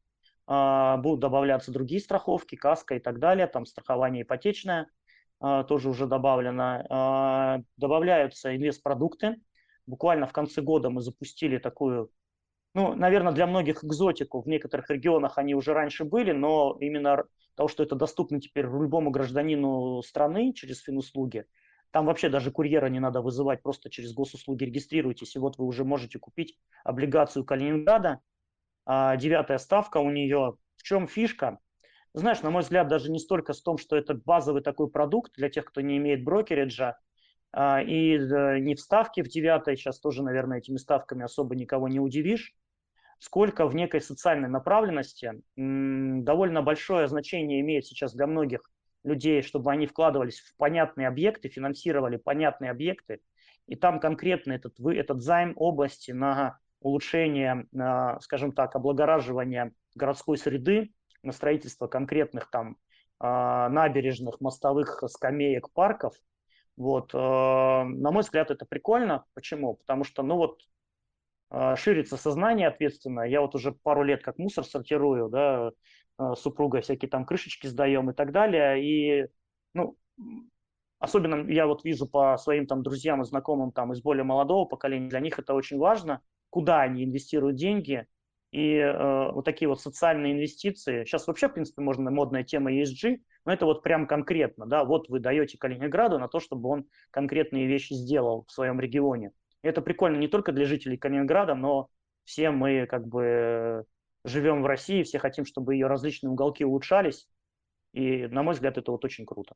э, будут добавляться другие страховки, каска и так далее, там страхование ипотечное э, тоже уже добавлено. Э, добавляются инвестпродукты. Буквально в конце года мы запустили такую ну, наверное, для многих экзотику. В некоторых регионах они уже раньше были, но именно того, что это доступно теперь любому гражданину страны через финуслуги, там вообще даже курьера не надо вызывать, просто через госуслуги регистрируйтесь, и вот вы уже можете купить облигацию Калининграда. А, девятая ставка у нее. В чем фишка? Знаешь, на мой взгляд, даже не столько в том, что это базовый такой продукт для тех, кто не имеет брокериджа, а, и э, не в ставке в девятой, сейчас тоже, наверное, этими ставками особо никого не удивишь, сколько в некой социальной направленности довольно большое значение имеет сейчас для многих людей, чтобы они вкладывались в понятные объекты, финансировали понятные объекты, и там конкретно этот, этот займ области на улучшение, скажем так, облагораживания городской среды, на строительство конкретных там а, набережных, мостовых скамеек, парков. Вот, э, на мой взгляд, это прикольно. Почему? Потому что, ну вот, ширится сознание ответственно. Я вот уже пару лет как мусор сортирую, да, а, супруга всякие там крышечки сдаем и так далее. И, ну, особенно я вот вижу по своим там друзьям и знакомым там из более молодого поколения, для них это очень важно, куда они инвестируют деньги. И э, вот такие вот социальные инвестиции. Сейчас вообще, в принципе, можно модная тема ESG, но это вот прям конкретно, да, вот вы даете Калининграду на то, чтобы он конкретные вещи сделал в своем регионе. Это прикольно не только для жителей Калининграда, но все мы как бы живем в России, все хотим, чтобы ее различные уголки улучшались. И, на мой взгляд, это вот очень круто.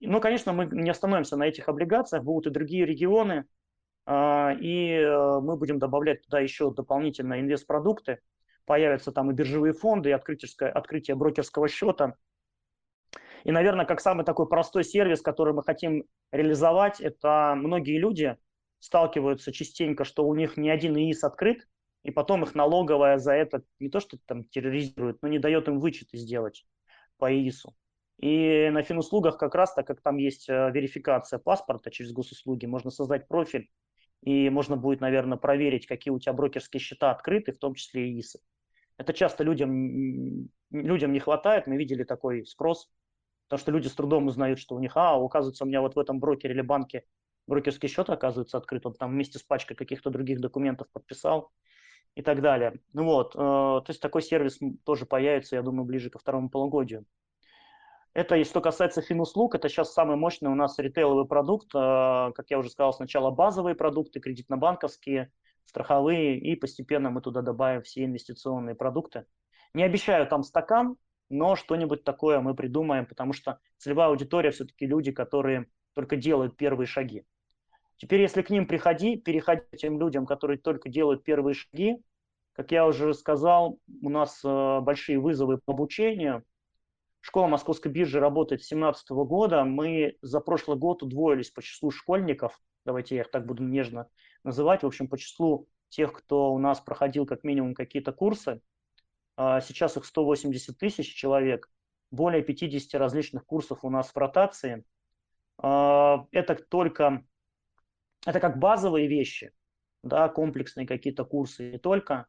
Ну, конечно, мы не остановимся на этих облигациях, будут и другие регионы, а, и э, мы будем добавлять туда еще дополнительно инвестпродукты, появятся там и биржевые фонды, и открытие, открытие брокерского счета. И, наверное, как самый такой простой сервис, который мы хотим реализовать, это многие люди – сталкиваются частенько, что у них ни один ИИС открыт, и потом их налоговая за это не то, что там терроризирует, но не дает им вычеты сделать по ИИСу. И на финуслугах как раз, так как там есть э, верификация паспорта через госуслуги, можно создать профиль, и можно будет, наверное, проверить, какие у тебя брокерские счета открыты, в том числе и ИИСы. Это часто людям, людям не хватает, мы видели такой спрос, потому что люди с трудом узнают, что у них, а, оказывается, у меня вот в этом брокере или банке брокерский счет, оказывается, открыт, он там вместе с пачкой каких-то других документов подписал и так далее. Ну вот, э, то есть такой сервис тоже появится, я думаю, ближе ко второму полугодию. Это, что касается финуслуг, это сейчас самый мощный у нас ритейловый продукт. Э, как я уже сказал, сначала базовые продукты, кредитно-банковские, страховые, и постепенно мы туда добавим все инвестиционные продукты. Не обещаю там стакан, но что-нибудь такое мы придумаем, потому что целевая аудитория все-таки люди, которые только делают первые шаги. Теперь, если к ним приходи, переходи к тем людям, которые только делают первые шаги, как я уже сказал, у нас э, большие вызовы по обучению. Школа Московской биржи работает с 2017 года. Мы за прошлый год удвоились по числу школьников, давайте я их так буду нежно называть, в общем, по числу тех, кто у нас проходил как минимум какие-то курсы. А сейчас их 180 тысяч человек. более 50 различных курсов у нас в ротации. А, это только, это как базовые вещи, да, комплексные какие-то курсы не только,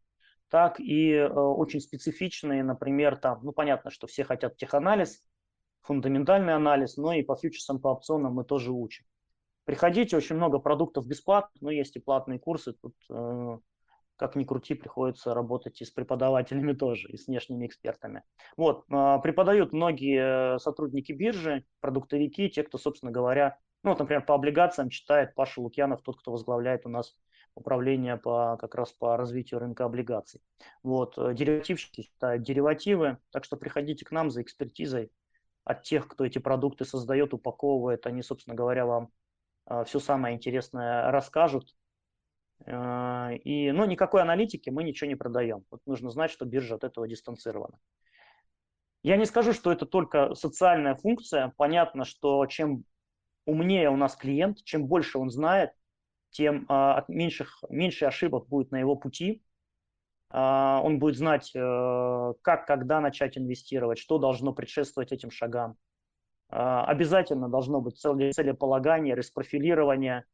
так и э, очень специфичные, например, там, ну понятно, что все хотят теханализ, фундаментальный анализ, но и по фьючерсам, по опционам мы тоже учим. Приходите, очень много продуктов бесплатно, но есть и платные курсы, тут э, как ни крути, приходится работать и с преподавателями тоже, и с внешними экспертами. Вот, э, преподают многие сотрудники биржи, продуктовики, те, кто, собственно говоря, ну, вот, например, по облигациям читает Паша Лукьянов, тот, кто возглавляет у нас управление по, как раз по развитию рынка облигаций. Вот, э, деривативщики считают деривативы, так что приходите к нам за экспертизой от тех, кто эти продукты создает, упаковывает, они, собственно говоря, вам э, все самое интересное расскажут. Э, и, ну, никакой аналитики мы ничего не продаем. Вот нужно знать, что биржа от этого дистанцирована. Я не скажу, что это только социальная функция. Понятно, что чем умнее у нас клиент, чем больше он знает, тем а, меньших, меньше ошибок будет на его пути. А, он будет знать, а, как, когда начать инвестировать, что должно предшествовать этим шагам. А, обязательно должно быть целеполагание, распрофилирование.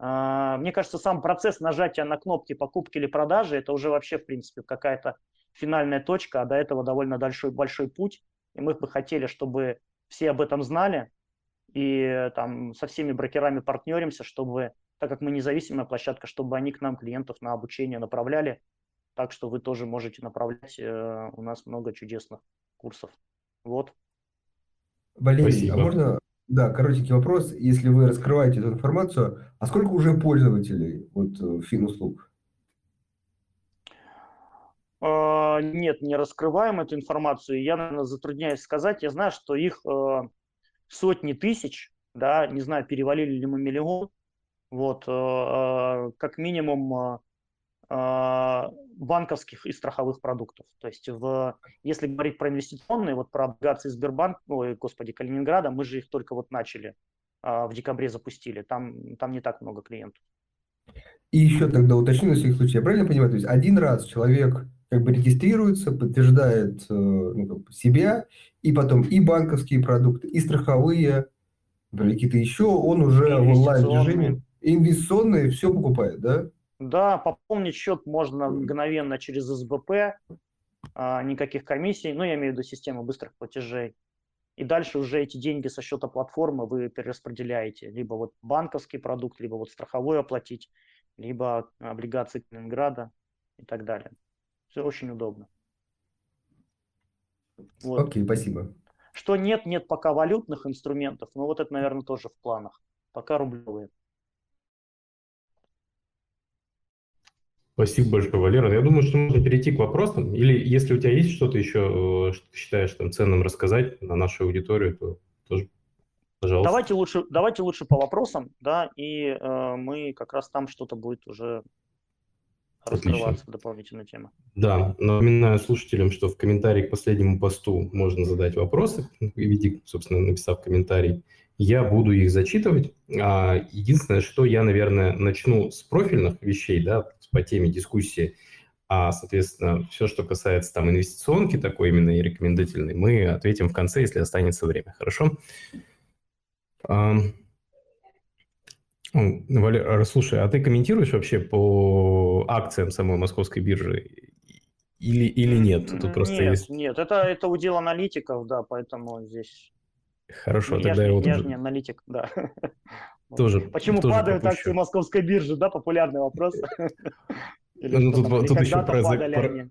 Мне кажется, сам процесс нажатия на кнопки покупки или продажи, это уже вообще, в принципе, какая-то финальная точка, а до этого довольно большой, большой путь. И мы бы хотели, чтобы все об этом знали, и там со всеми брокерами партнеримся, чтобы так как мы независимая площадка, чтобы они к нам клиентов на обучение направляли. Так что вы тоже можете направлять. Э, у нас много чудесных курсов. Вот. Валерий, а Спасибо. а можно, да, коротенький вопрос. Если вы раскрываете эту информацию, а сколько уже пользователей вот э, финуслуг? Uh, нет, не раскрываем эту информацию. Я, наверное, затрудняюсь сказать. Я знаю, что их uh, сотни тысяч, да, не знаю, перевалили ли мы миллион. Вот, э, э, как минимум э, банковских и страховых продуктов. То есть, в, если говорить про инвестиционные, вот про облигации Сбербанк, ой, господи, Калининграда, мы же их только вот начали, в декабре запустили. Там, там не так много клиентов. И еще тогда уточню на всякий случай, я правильно понимаю, то есть один раз человек как бы регистрируется, подтверждает ну, как бы себя, и потом и банковские продукты, и страховые, какие-то еще, он уже в онлайн-режиме инвестиционные все покупает, да? Да, пополнить счет можно мгновенно через СБП, а, никаких комиссий, ну, я имею в виду систему быстрых платежей. И дальше уже эти деньги со счета платформы вы перераспределяете. Либо вот банковский продукт, либо вот страховой оплатить, либо облигации Калининграда и так далее. Все очень удобно. Вот. Окей, спасибо. Что нет, нет пока валютных инструментов, но вот это, наверное, тоже в планах. Пока рублевые. Спасибо большое, Валера. Я думаю, что можно перейти к вопросам. Или если у тебя есть что-то еще, э, что ты считаешь там ценным рассказать на нашу аудиторию, то тоже, пожалуйста. Давайте лучше, давайте лучше по вопросам, да, и э, мы как раз там что-то будет уже раскрываться, Отлично. дополнительная тема. Да, напоминаю слушателям, что в комментарии к последнему посту можно задать вопросы, в виде, собственно, написав комментарий. Я буду их зачитывать. А, единственное, что я, наверное, начну с профильных вещей, да, по теме дискуссии, а, соответственно, все, что касается там инвестиционки такой именно и рекомендательной, мы ответим в конце, если останется время. Хорошо? Валер, слушай, а ты комментируешь вообще по акциям самой московской биржи или, или нет? Тут просто нет, есть... нет, это, это удел аналитиков, да, поэтому здесь... Хорошо, я тогда ж, я вот... Я же не аналитик, да. Тоже, Почему тоже падают пропущу. акции московской биржи, да, популярный вопрос. ну, тут, тут еще про, про,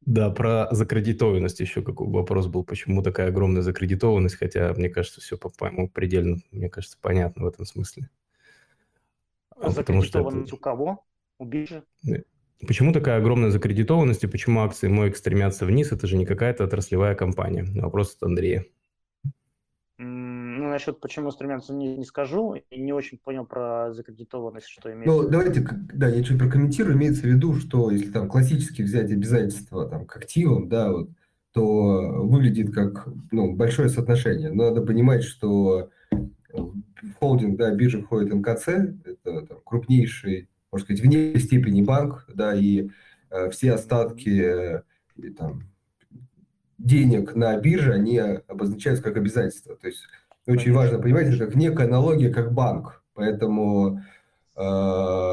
да, про закредитованность еще какой вопрос был, почему такая огромная закредитованность, хотя, мне кажется, все по-моему предельно, мне кажется, понятно в этом смысле. А закредитованность это... у кого? У биржи? Почему такая огромная закредитованность и почему акции МОЭК стремятся вниз? Это же не какая-то отраслевая компания. Вопрос от Андрея насчет почему стремятся не, не скажу, и не очень понял про закредитованность, что имеется. Ну, давайте, да, я чуть прокомментирую. Имеется в виду, что если там классически взять обязательства там, к активам, да, вот, то выглядит как ну, большое соотношение. Но надо понимать, что холдинг, да, биржа входит НКЦ, это там, крупнейший, можно сказать, в некой степени банк, да, и э, все остатки э, там, денег на бирже, они обозначаются как обязательства. То есть очень конечно, важно понимать, это как некая аналогия, как банк. Поэтому э,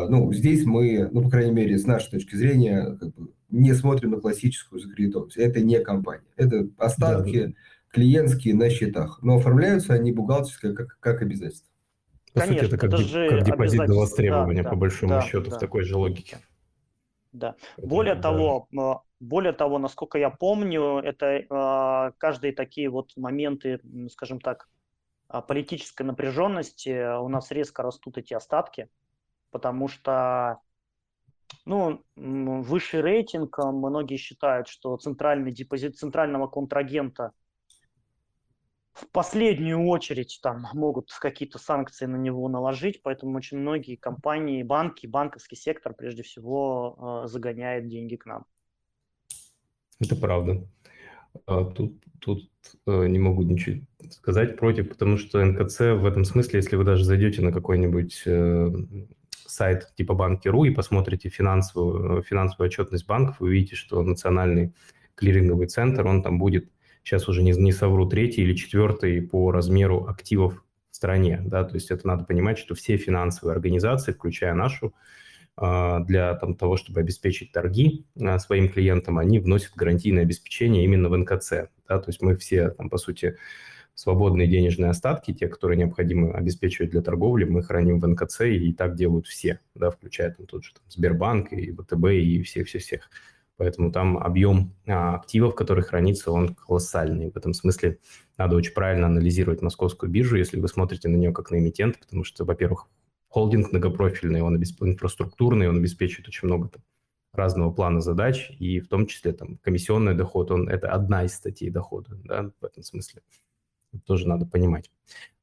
ну, здесь мы, ну, по крайней мере, с нашей точки зрения, как бы не смотрим на классическую закредитованность. Это не компания. Это остатки да. Клиентские на счетах. Но оформляются они бухгалтерские как, как обязательства. По Конечно, сути, это как, это деп, как депозит до востребования, да, по большому да, счету, да. в такой же логике. Да. Более да. того, а, более того, насколько я помню, это э, каждые такие вот моменты, скажем так, а, политической напряженности у нас резко растут эти остатки, потому что ну, высший рейтинг, многие считают, что центральный депозит центрального контрагента – в последнюю очередь там могут какие-то санкции на него наложить, поэтому очень многие компании, банки, банковский сектор прежде всего э, загоняет деньги к нам. Это правда. А тут, тут э, не могу ничего сказать против, потому что НКЦ в этом смысле, если вы даже зайдете на какой-нибудь э, сайт типа Банки.ру и посмотрите финансовую, финансовую отчетность банков, вы увидите, что национальный клиринговый центр, он там будет сейчас уже не, не совру, третий или четвертый по размеру активов в стране. Да? То есть это надо понимать, что все финансовые организации, включая нашу, а, для там, того, чтобы обеспечить торги а, своим клиентам, они вносят гарантийное обеспечение именно в НКЦ. Да? То есть мы все, там, по сути, свободные денежные остатки, те, которые необходимо обеспечивать для торговли, мы храним в НКЦ, и так делают все, да, включая там, тот же там, Сбербанк и ВТБ и всех-всех-всех. Поэтому там объем а, активов, который хранится, он колоссальный. В этом смысле надо очень правильно анализировать московскую биржу, если вы смотрите на нее как на эмитент, потому что, во-первых, холдинг многопрофильный, он инфраструктурный, он обеспечивает очень много там, разного плана задач, и в том числе там комиссионный доход, он это одна из статей дохода, да, в этом смысле. Это тоже надо понимать.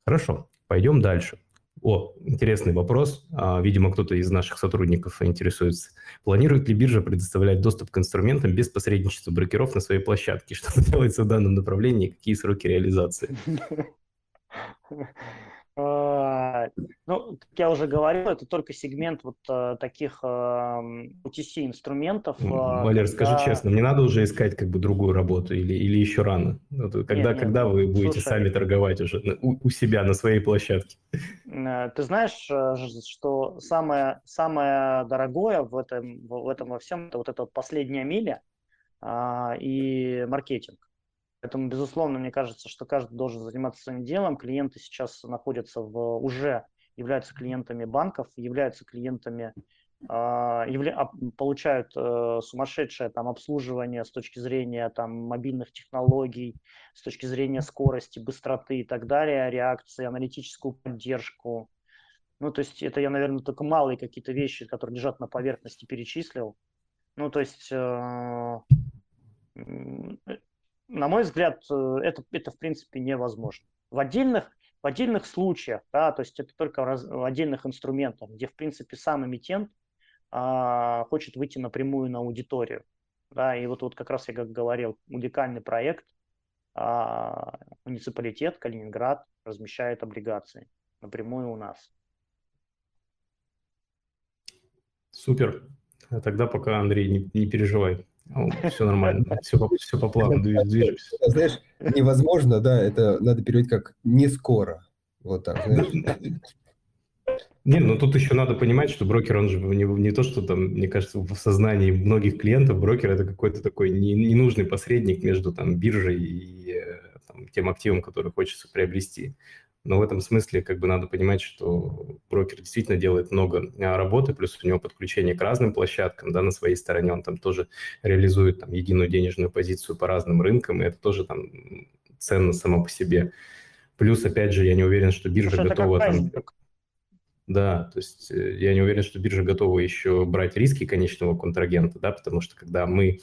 Хорошо, пойдем дальше. О, интересный вопрос. А, видимо, кто-то из наших сотрудников интересуется. Планирует ли биржа предоставлять доступ к инструментам без посредничества брокеров на своей площадке? Что делается в данном направлении? Какие сроки реализации? А, ну, как я уже говорил, это только сегмент вот uh, таких OTC инструментов. Uh, Валер, когда... скажи честно, мне надо уже искать как бы другую работу или, или еще рано? Когда, нет, когда нет, вы будете слушай, сами торговать уже у, у себя на своей площадке? Ты знаешь, что самое, самое дорогое в этом, в этом во всем, это вот эта последняя миля и маркетинг. Поэтому, безусловно, мне кажется, что каждый должен заниматься своим делом. Клиенты сейчас находятся в, уже являются клиентами банков, являются клиентами, а, явля, получают э, сумасшедшее там обслуживание с точки зрения там мобильных технологий, с точки зрения скорости, быстроты и так далее, реакции, аналитическую поддержку. Ну, то есть это я, наверное, только малые какие-то вещи, которые лежат на поверхности, перечислил. Ну, то есть э, на мой взгляд, э, это, это в принципе невозможно. В отдельных, в отдельных случаях, да, то есть это только раз, в отдельных инструментах, где в принципе сам эмитент а, хочет выйти напрямую на аудиторию. Да, и вот, вот как раз я как говорил, уникальный проект, а, муниципалитет Калининград размещает облигации напрямую у нас. Супер. Тогда пока, Андрей, не, не переживай. Ну, все нормально, все, все по плану движемся. Знаешь, невозможно, да, это надо переводить как «не скоро». Вот так, знаешь. Не, ну тут еще надо понимать, что брокер, он же не, не то, что там, мне кажется, в сознании многих клиентов брокер это какой-то такой не, ненужный посредник между там биржей и э, там, тем активом, который хочется приобрести. Но в этом смысле как бы надо понимать, что брокер действительно делает много а, работы, плюс у него подключение к разным площадкам, да, на своей стороне он там тоже реализует там единую денежную позицию по разным рынкам, и это тоже там ценно само по себе. Плюс, опять же, я не уверен, что биржа Слушай, готова там... Да, то есть э, я не уверен, что биржа готова еще брать риски конечного контрагента, да, потому что когда мы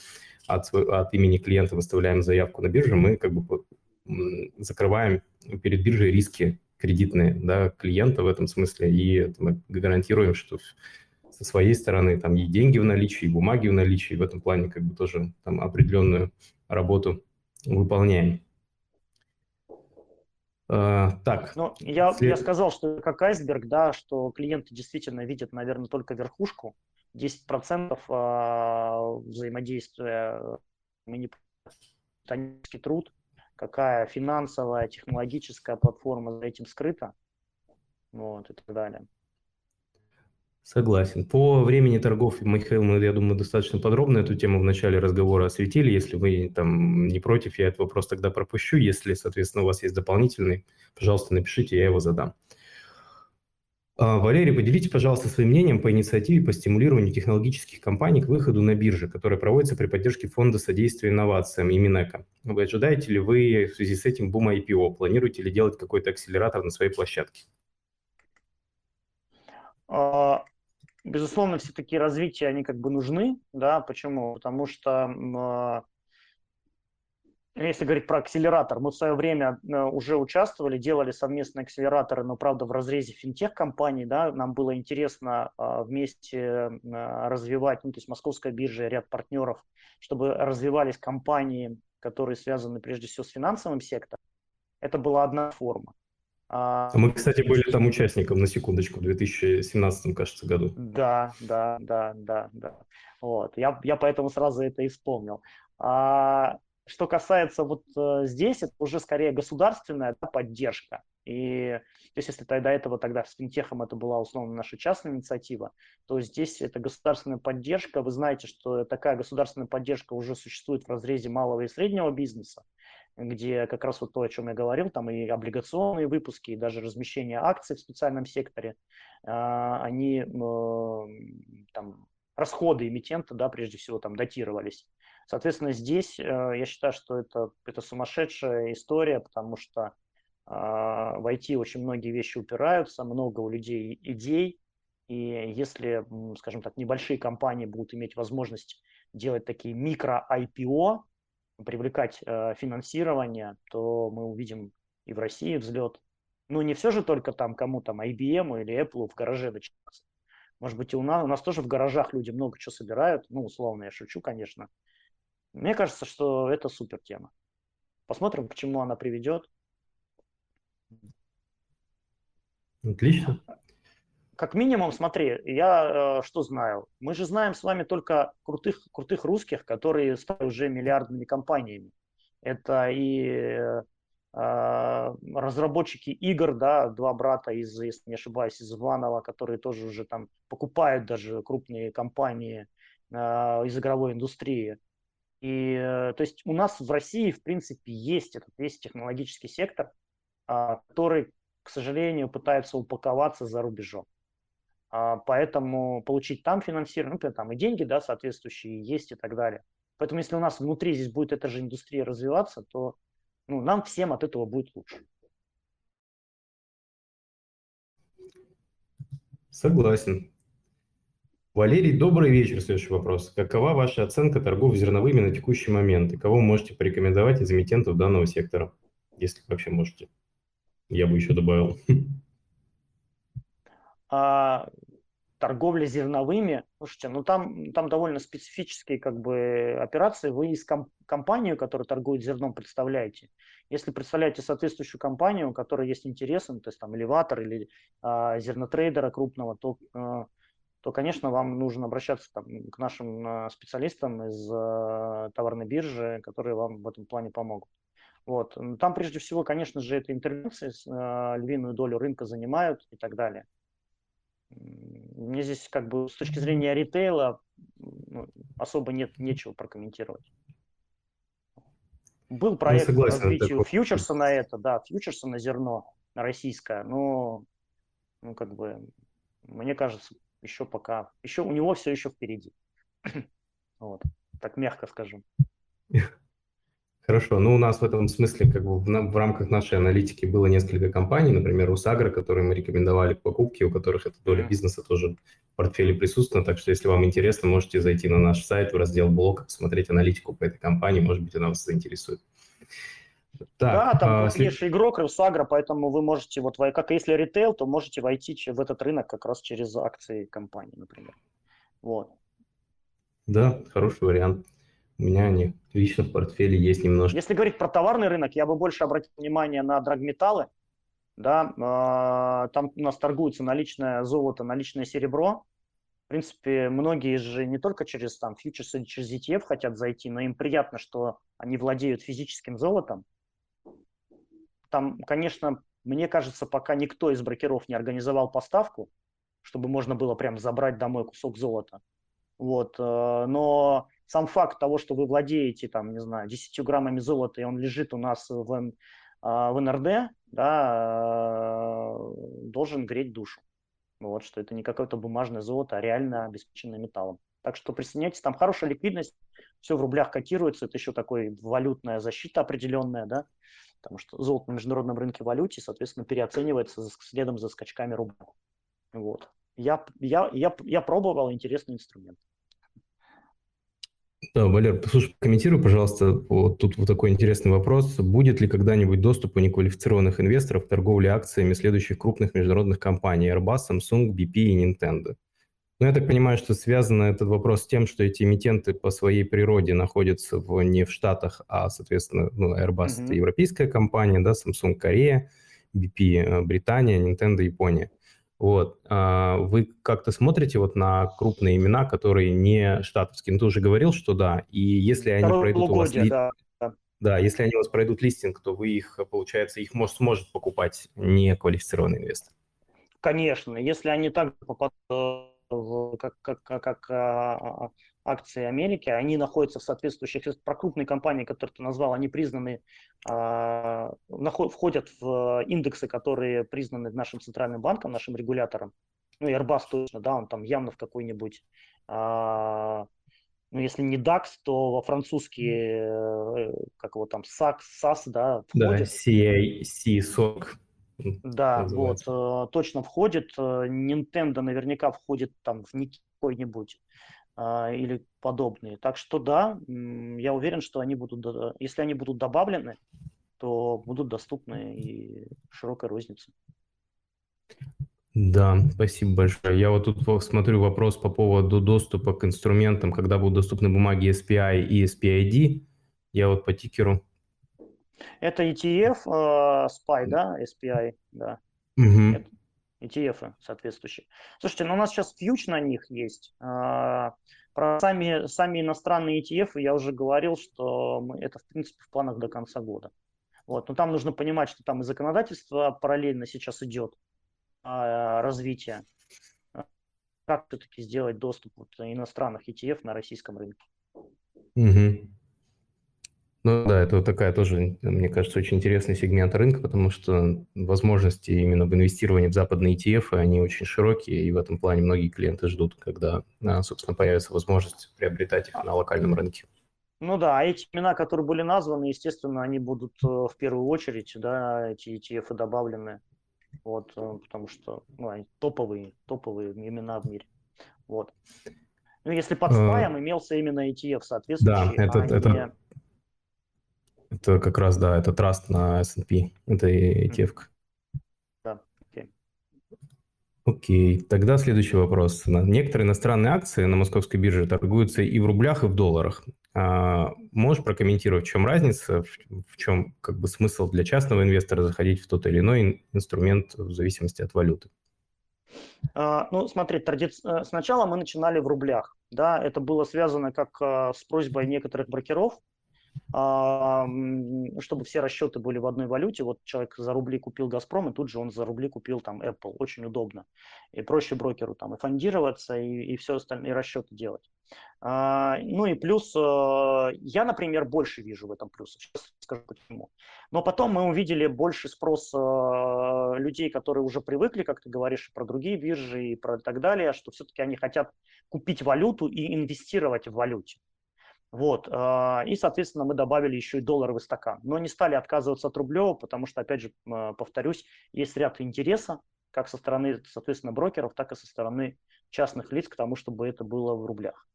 от, от имени клиента выставляем заявку на биржу, мы как бы закрываем перед биржей риски кредитные да, клиента в этом смысле, и мы гарантируем, что со своей стороны там и деньги в наличии, и бумаги в наличии, в этом плане как бы тоже там определенную работу выполняем. Uh, так. Ну, я, след... я сказал, что как айсберг, да, что клиенты действительно видят, наверное, только верхушку, 10% uh, взаимодействия титанический труд, какая финансовая, технологическая платформа за этим скрыта, вот, и так далее. Согласен. По времени торгов, Михаил, мы, я думаю, достаточно подробно эту тему в начале разговора осветили. Если вы там не против, я этот вопрос тогда пропущу. Если, соответственно, у вас есть дополнительный, пожалуйста, напишите, я его задам. А, Валерий, поделитесь, пожалуйста, своим мнением по инициативе по стимулированию технологических компаний к выходу на бирже, которая проводится при поддержке Фонда содействия инновациям и Минэко. Вы ожидаете ли вы в связи с этим бума IPO? Планируете ли делать какой-то акселератор на своей площадке? А, безусловно, все такие развития, они как бы нужны, да, почему? Потому что а, если говорить про акселератор, мы в свое время э, уже участвовали, делали совместные акселераторы, но, правда, в разрезе финтех-компаний, да, нам было интересно а, вместе развивать, ну, то есть московская биржа, ряд партнеров, чтобы развивались компании, которые связаны прежде всего с финансовым сектором. Это была одна форма. А, мы, кстати, были там участником, на секундочку, в 2017, кажется, году. Да, да, да, да, да. Вот. Я, я поэтому сразу это и вспомнил. А, что касается вот э, здесь, это уже скорее государственная да, поддержка. И то есть если до этого тогда с финтехом это была условно наша частная инициатива, то здесь это государственная поддержка. Вы знаете, что такая государственная поддержка уже существует в разрезе малого и среднего бизнеса где как раз вот то, о чем я говорил, там и облигационные выпуски, и даже размещение акций в специальном секторе, а, они там расходы эмитента, да, прежде всего, там датировались. Соответственно, здесь э, я считаю, что это, это сумасшедшая история, потому что а, в IT очень многие вещи упираются, много у людей идей, и если, скажем так, небольшие компании будут иметь возможность делать такие микро-IPO, привлекать э, финансирование, то мы увидим и в России взлет. Ну, не все же только там кому там IBM или Apple в гараже начинаться. Может быть, и у нас, у нас тоже в гаражах люди много чего собирают. Ну, условно, я шучу, конечно. Мне кажется, что это супер тема. Посмотрим, к чему она приведет. Отлично. Как минимум, смотри, я э, что знаю? Мы же знаем с вами только крутых, крутых русских, которые стали уже миллиардными компаниями. Это и э, разработчики игр, да, два брата из, если не ошибаюсь, из Иванова, которые тоже уже там покупают даже крупные компании э, из игровой индустрии. И э, то есть у нас в России, в принципе, есть этот весь технологический сектор, э, который, к сожалению, пытается упаковаться за рубежом. А, поэтому получить там финансирование, например, там и деньги, да, соответствующие есть и так далее. Поэтому если у нас внутри здесь будет эта же индустрия развиваться, то ну, нам всем от этого будет лучше. Согласен. Валерий, добрый вечер. Следующий вопрос. Какова ваша оценка торгов зерновыми на текущий момент? И кого можете порекомендовать из эмитентов данного сектора? Если вообще можете. Я бы еще добавил. А, торговля зерновыми, слушайте, ну там, там довольно специфические как бы операции. Вы из ком- компанию, которая торгует зерном, представляете. Если представляете соответствующую компанию, у которой есть интерес, ну, то есть там элеватор или а, зернотрейдера крупного, то, а, то, конечно, вам нужно обращаться там, к нашим а, специалистам из а, товарной биржи, которые вам в этом плане помогут. Вот. Там прежде всего, конечно же, это интервенции, а, львиную долю рынка занимают и так далее. Мне здесь как бы с точки зрения ритейла ну, особо нет нечего прокомментировать. Был проект по развитию фьючерса на это, да, фьючерса на зерно на российское, но ну, как бы, мне кажется, еще пока, еще у него все еще впереди. вот, так мягко скажу. Хорошо, ну у нас в этом смысле как бы в, в рамках нашей аналитики было несколько компаний, например, Русагра, которые мы рекомендовали к покупке, у которых эта доля бизнеса тоже в портфеле присутствует, так что если вам интересно, можете зайти на наш сайт в раздел блог, посмотреть аналитику по этой компании, может быть, она вас заинтересует. Так, да, там а, крупнейший след... игрок Русагра, поэтому вы можете, вот как если ритейл, то можете войти в этот рынок как раз через акции компании, например. Вот. Да, хороший вариант. У меня они лично в портфеле есть немножко. Если говорить про товарный рынок, я бы больше обратил внимание на драгметаллы. Да, э, там у нас торгуется наличное золото, наличное серебро. принципе, многие же не только через там фьючерс или через ETF хотят зайти, но им приятно, что они владеют физическим золотом. Там, конечно, мне кажется, пока никто из брокеров не организовал поставку, чтобы можно было прям забрать домой кусок золота. Вот, э, но сам факт того, что вы владеете, там, не знаю, 10 граммами золота, и он лежит у нас в, а, в НРД, да, э, должен греть душу. Вот, что это не какое-то бумажное золото, а реально обеспеченное металлом. Так что присоединяйтесь, там хорошая ликвидность, все в рублях котируется, это еще такой валютная защита определенная, да, потому что золото на международном рынке валюте, соответственно, переоценивается следом за скачками рубля. Вот. Я, я, я, я пробовал интересный инструмент. Да, Валер, послушай, комментируй, пожалуйста, вот тут вот такой интересный вопрос. Будет ли когда-нибудь доступ у неквалифицированных инвесторов к торговле акциями следующих крупных международных компаний Airbus, Samsung, BP и Nintendo? Ну, я так понимаю, что связано этот вопрос с тем, что эти эмитенты по своей природе находятся в, не в Штатах, а, соответственно, ну, Airbus mm-hmm. это европейская компания, да, Samsung Корея, BP э, Британия, Nintendo Япония. Вот. А вы как-то смотрите вот на крупные имена, которые не штатовские? Ну, ты уже говорил, что да. И если они Второе пройдут у вас... Ли... Да. да, если они у вас пройдут листинг, то вы их, получается, их может, сможет покупать неквалифицированный инвестор. Конечно. Если они так попадут как, как, как, как а, акции Америки, они находятся в соответствующих, про крупные компании, которые ты назвал, они признаны, а, входят в индексы, которые признаны нашим центральным банком, нашим регулятором. Ну, Airbus точно, да, он там явно в какой-нибудь, а, ну, если не DAX, то во французские, э, как его там, SAC, SAS, да, входит. Да, CIC, Да, вот, э, точно входит. Э, Nintendo наверняка входит там в какой-нибудь а, или подобные. Так что да, я уверен, что они будут, если они будут добавлены, то будут доступны и широкой рознице. Да, спасибо большое. Я вот тут смотрю вопрос по поводу доступа к инструментам, когда будут доступны бумаги SPI и SPID. Я вот по тикеру. Это ETF, э, SPY, да, SPI, да. Угу. ETF соответствующие. Слушайте, ну у нас сейчас фьюч на них есть. А, про сами, сами иностранные ETF я уже говорил, что мы, это в принципе в планах до конца года. Вот. Но там нужно понимать, что там и законодательство параллельно сейчас идет а, развитие. Как все-таки сделать доступ вот, иностранных ETF на российском рынке? Угу. Ну да, это вот такая тоже, мне кажется, очень интересный сегмент рынка, потому что возможности именно в инвестировании в западные ETF, они очень широкие, и в этом плане многие клиенты ждут, когда, а, собственно, появится возможность приобретать их на локальном рынке. Ну да, а эти имена, которые были названы, естественно, они будут э, в первую очередь, да, эти ETF добавлены, вот, э, потому что ну, они топовые, топовые имена в мире, вот. Ну, если под спаем э, имелся именно ETF, соответственно, да, это, а это... Это как раз, да, это траст на S&P, это ETF. Да, окей. Окей, тогда следующий вопрос. Некоторые иностранные акции на московской бирже торгуются и в рублях, и в долларах. А, можешь прокомментировать, в чем разница, в, чем как бы смысл для частного инвестора заходить в тот или иной инструмент в зависимости от валюты? А, ну, смотри, тради... Э, сначала мы начинали в рублях. Да, это было связано как а, с просьбой некоторых брокеров чтобы все расчеты были в одной валюте. Вот человек за рубли купил «Газпром», и тут же он за рубли купил там Apple. Очень удобно. И проще брокеру там и фондироваться, и, и все остальные расчеты делать. А, ну и плюс, э, я, например, больше вижу в этом плюс. Сейчас скажу почему. Но потом мы увидели больше спрос э, людей, которые уже привыкли, как ты говоришь, про другие биржи и про так далее, что все-таки они хотят купить валюту и инвестировать в валюте. Вот. А, и, соответственно, мы добавили еще и долларовый стакан. Но не стали отказываться от рублевого, потому что, опять же, а, повторюсь, есть ряд интереса, как со стороны, соответственно, брокеров, так и со стороны частных лиц к тому, чтобы это было в рублях.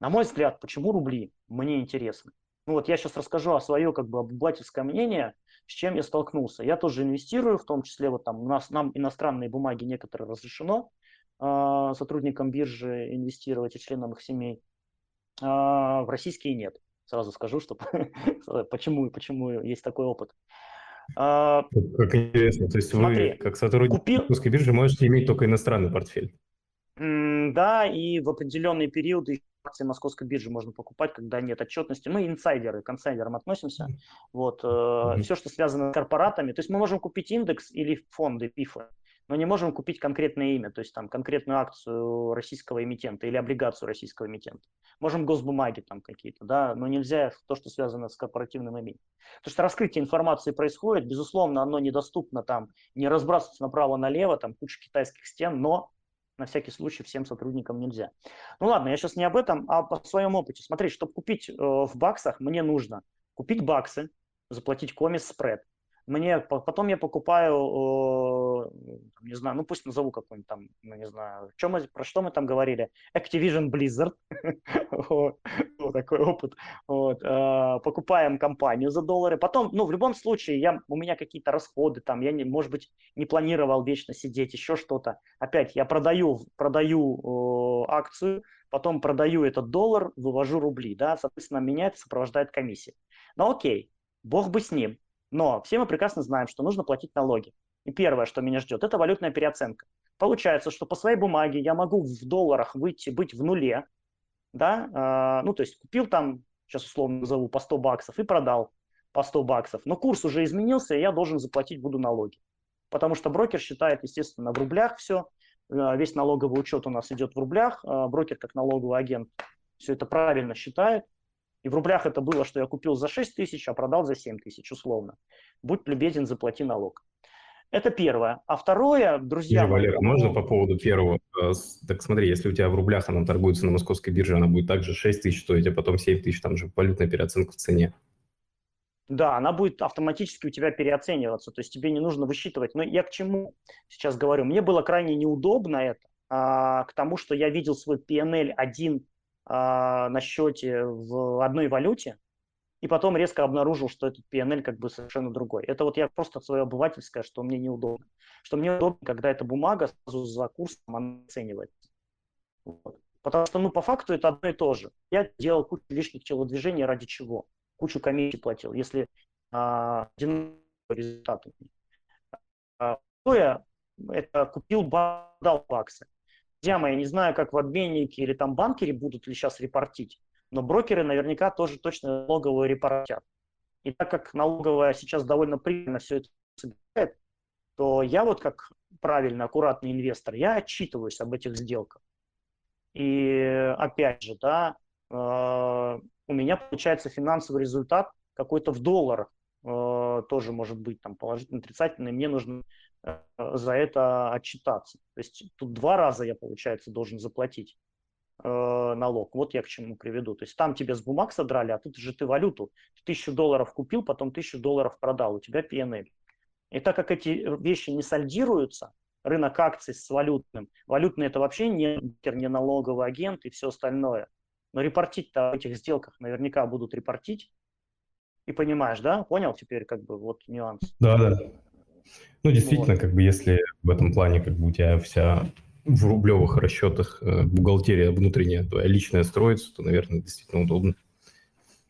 На мой взгляд, почему рубли? Мне интересно. Ну вот я сейчас расскажу о свое как бы обывательское мнение, с чем я столкнулся. Я тоже инвестирую, в том числе вот там у нас нам иностранные бумаги некоторые разрешено э, сотрудникам биржи инвестировать и членам их семей. А, в российские нет. Сразу скажу, что почему, почему есть такой опыт. А, как интересно. То есть Смотри, вы, как сотрудник купил... русской биржи, можете иметь только иностранный портфель. Да, и в определенные периоды акции московской биржи можно покупать, когда нет отчетности. Мы инсайдеры, к инсайдерам относимся. Вот, mm-hmm. все, что связано с корпоратами. То есть мы можем купить индекс или фонды, пифы но не можем купить конкретное имя, то есть там конкретную акцию российского эмитента или облигацию российского эмитента. Можем госбумаги там какие-то, да, но нельзя то, что связано с корпоративным имением. То что раскрытие информации происходит, безусловно, оно недоступно там, не разбрасываться направо-налево, там куча китайских стен, но на всякий случай всем сотрудникам нельзя. Ну ладно, я сейчас не об этом, а по своем опыте. Смотри, чтобы купить э, в баксах, мне нужно купить баксы, заплатить комис спред, мне потом я покупаю, не знаю, ну пусть назову какой-нибудь там, ну не знаю, чем мы, про что мы там говорили, Activision Blizzard, вот, такой опыт, вот, а, покупаем компанию за доллары, потом, ну в любом случае, я, у меня какие-то расходы там, я, не, может быть, не планировал вечно сидеть, еще что-то, опять я продаю, продаю акцию, потом продаю этот доллар, вывожу рубли, да, соответственно, меня это сопровождает комиссия. Ну окей, бог бы с ним, но все мы прекрасно знаем, что нужно платить налоги. И первое, что меня ждет, это валютная переоценка. Получается, что по своей бумаге я могу в долларах выйти, быть в нуле, да, э, ну, то есть купил там, сейчас условно назову, по 100 баксов и продал по 100 баксов, но курс уже изменился, и я должен заплатить буду налоги. Потому что брокер считает, естественно, в рублях все, э, весь налоговый учет у нас идет в рублях, э, брокер как налоговый агент все это правильно считает, и в рублях это было, что я купил за 6 тысяч, а продал за 7 тысяч, условно. Будь любезен, заплати налог. Это первое. А второе, друзья... Валера, ну... можно по поводу первого? Э, так смотри, если у тебя в рублях она торгуется на московской бирже, она будет также 6 тысяч стоить, а потом 7 тысяч, там же валютная переоценка в цене. Да, она будет автоматически у тебя переоцениваться, то есть тебе не нужно высчитывать. Но я к чему сейчас говорю? Мне было крайне неудобно это, а, к тому, что я видел свой PNL один на счете в одной валюте, и потом резко обнаружил, что этот PNL как бы совершенно другой. Это вот я просто свое обывательское, что мне неудобно. Что мне удобно, когда эта бумага сразу за курсом оценивается. Вот. Потому что, ну, по факту это одно и то же. Я делал кучу лишних телодвижений ради чего? Кучу комиссий платил, если а, один результат. А, второе, это купил, дал баксы. Друзья мои, не знаю, как в обменнике или там банкере будут ли сейчас репортить, но брокеры наверняка тоже точно налоговые репортят. И так как налоговая сейчас довольно прибыльно все это собирает, то я вот как правильно, аккуратный инвестор, я отчитываюсь об этих сделках. И опять же, да, э, у меня получается финансовый результат какой-то в долларах, э, тоже может быть там положительный, отрицательный, мне нужно за это отчитаться. То есть тут два раза я, получается, должен заплатить э, налог. Вот я к чему приведу. То есть там тебе с бумаг содрали, а тут же ты валюту. Тысячу долларов купил, потом тысячу долларов продал. У тебя PNL. И так как эти вещи не сальдируются, рынок акций с валютным, валютный это вообще не, не налоговый агент и все остальное. Но репортить-то в этих сделках наверняка будут репортить. И понимаешь, да? Понял теперь как бы вот нюанс? Да, да. Ну, действительно, вот. как бы если в этом плане как бы у тебя вся в рублевых расчетах э, бухгалтерия внутренняя твоя личная строится, то, наверное, действительно удобно.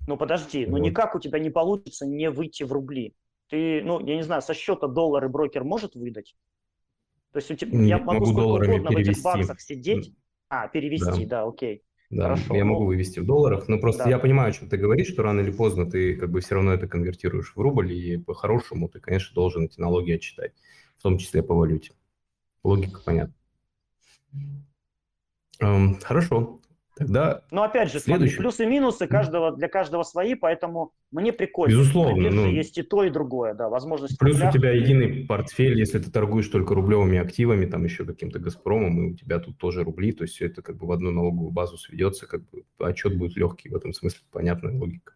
Ну, подожди, вот. ну никак у тебя не получится не выйти в рубли. Ты, ну, я не знаю, со счета доллары брокер может выдать? То есть у тебя, я могу, могу сколько угодно перевести. в этих баксах сидеть. А, перевести, да, да окей. Да, Хорошо, я ну, могу вывести в долларах, но просто да. я понимаю, о чем ты говоришь, что рано или поздно ты как бы все равно это конвертируешь в рубль, и по-хорошему ты, конечно, должен эти налоги отчитать, в том числе по валюте. Логика понятна. Эм, хорошо. Тогда Но опять же, следующий... плюсы и минусы каждого, для каждого свои, поэтому мне прикольно. Безусловно. Ну, есть и то, и другое, да, возможность. Плюс у тебя единый портфель, если ты торгуешь только рублевыми активами, там еще каким-то Газпромом, и у тебя тут тоже рубли, то есть все это как бы в одну налоговую базу сведется, как бы отчет будет легкий в этом смысле, понятная логика.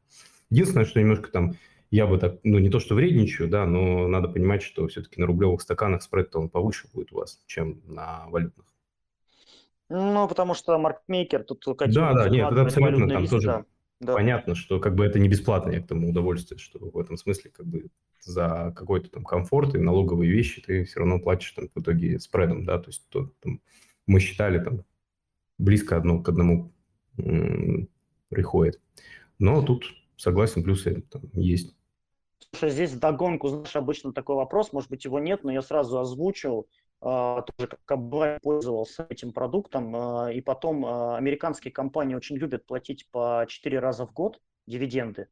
Единственное, что немножко там я бы так, ну не то что вредничаю, да, но надо понимать, что все-таки на рублевых стаканах спред-то он повыше будет у вас, чем на валютных. Ну, потому что маркетмейкер тут Да, да, нет, это абсолютно там риски, тоже да. понятно, что как бы это не бесплатно, я к тому удовольствие, что в этом смысле как бы за какой-то там комфорт и налоговые вещи ты все равно платишь там в итоге спредом, да, то есть то, там, мы считали там близко одно к одному м- приходит. Но тут согласен, плюсы там есть. Слушай, здесь догонку, знаешь, обычно такой вопрос, может быть, его нет, но я сразу озвучил. Тоже как бы пользовался этим продуктом, и потом американские компании очень любят платить по 4 раза в год дивиденды,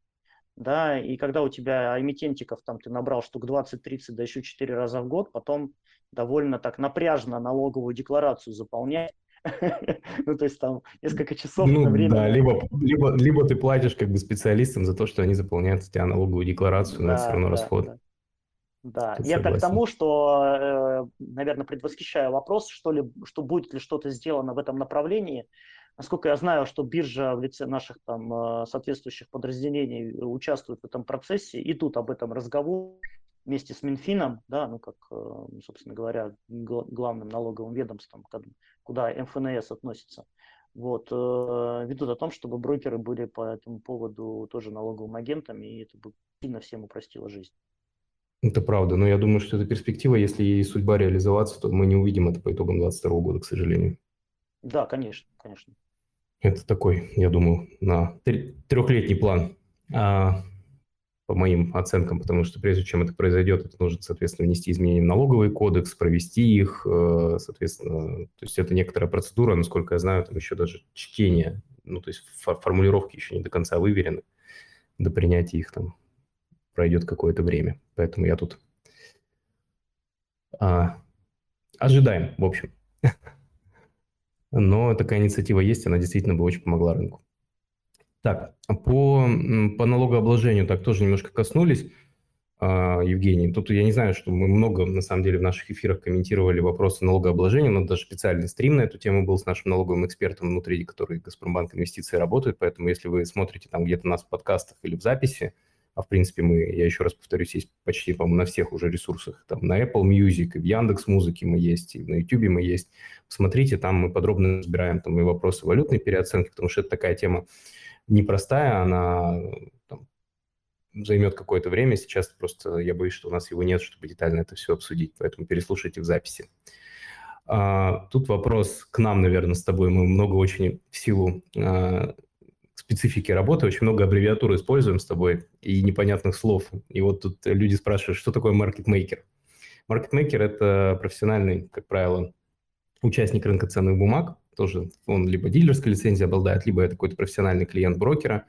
да, и когда у тебя эмитентиков там ты набрал штук 20-30, да еще 4 раза в год, потом довольно так напряжно налоговую декларацию заполнять, ну, то есть там несколько часов ну, на время. Да, либо, либо, либо ты платишь как бы специалистам за то, что они заполняют у тебя налоговую декларацию, но да, все равно да, расход. Да. Да, Тут я к тому, что, э, наверное, предвосхищаю вопрос, что, ли, что будет ли что-то сделано в этом направлении. Насколько я знаю, что биржа в лице наших там э, соответствующих подразделений участвует в этом процессе, и тут об этом разговор вместе с Минфином, да, ну как, э, собственно говоря, главным налоговым ведомством, куда МФНС относится, вот, ведут о том, чтобы брокеры были по этому поводу тоже налоговым агентами, и это бы сильно всем упростило жизнь. Это правда, но я думаю, что это перспектива. Если ей судьба реализоваться, то мы не увидим это по итогам 2022 года, к сожалению. Да, конечно, конечно. Это такой, я думаю, на трехлетний план, а, по моим оценкам, потому что прежде чем это произойдет, это нужно, соответственно, внести изменения в налоговый кодекс, провести их, э, соответственно, то есть это некоторая процедура, насколько я знаю, там еще даже чтение, ну, то есть формулировки еще не до конца выверены до принятия их там пройдет какое-то время. Поэтому я тут а, ожидаем, в общем. Но такая инициатива есть, она действительно бы очень помогла рынку. Так, по, по налогообложению так тоже немножко коснулись, а, Евгений. Тут я не знаю, что мы много, на самом деле, в наших эфирах комментировали вопросы налогообложения. У нас даже специальный стрим на эту тему был с нашим налоговым экспертом внутри, который Газпромбанк Инвестиции работает. Поэтому, если вы смотрите там где-то нас в подкастах или в записи, а в принципе мы, я еще раз повторюсь, есть почти, по-моему, на всех уже ресурсах. Там на Apple Music, и в Яндекс Музыке мы есть, и на YouTube мы есть. Посмотрите, там мы подробно разбираем там и вопросы валютной переоценки, потому что это такая тема непростая, она там, займет какое-то время. Сейчас просто я боюсь, что у нас его нет, чтобы детально это все обсудить, поэтому переслушайте в записи. А, тут вопрос к нам, наверное, с тобой. Мы много очень в силу а, специфики работы, очень много аббревиатур используем с тобой и непонятных слов. И вот тут люди спрашивают, что такое маркетмейкер? Маркетмейкер – это профессиональный, как правило, участник рынка ценных бумаг, тоже он либо дилерской лицензией обладает, либо это какой-то профессиональный клиент брокера,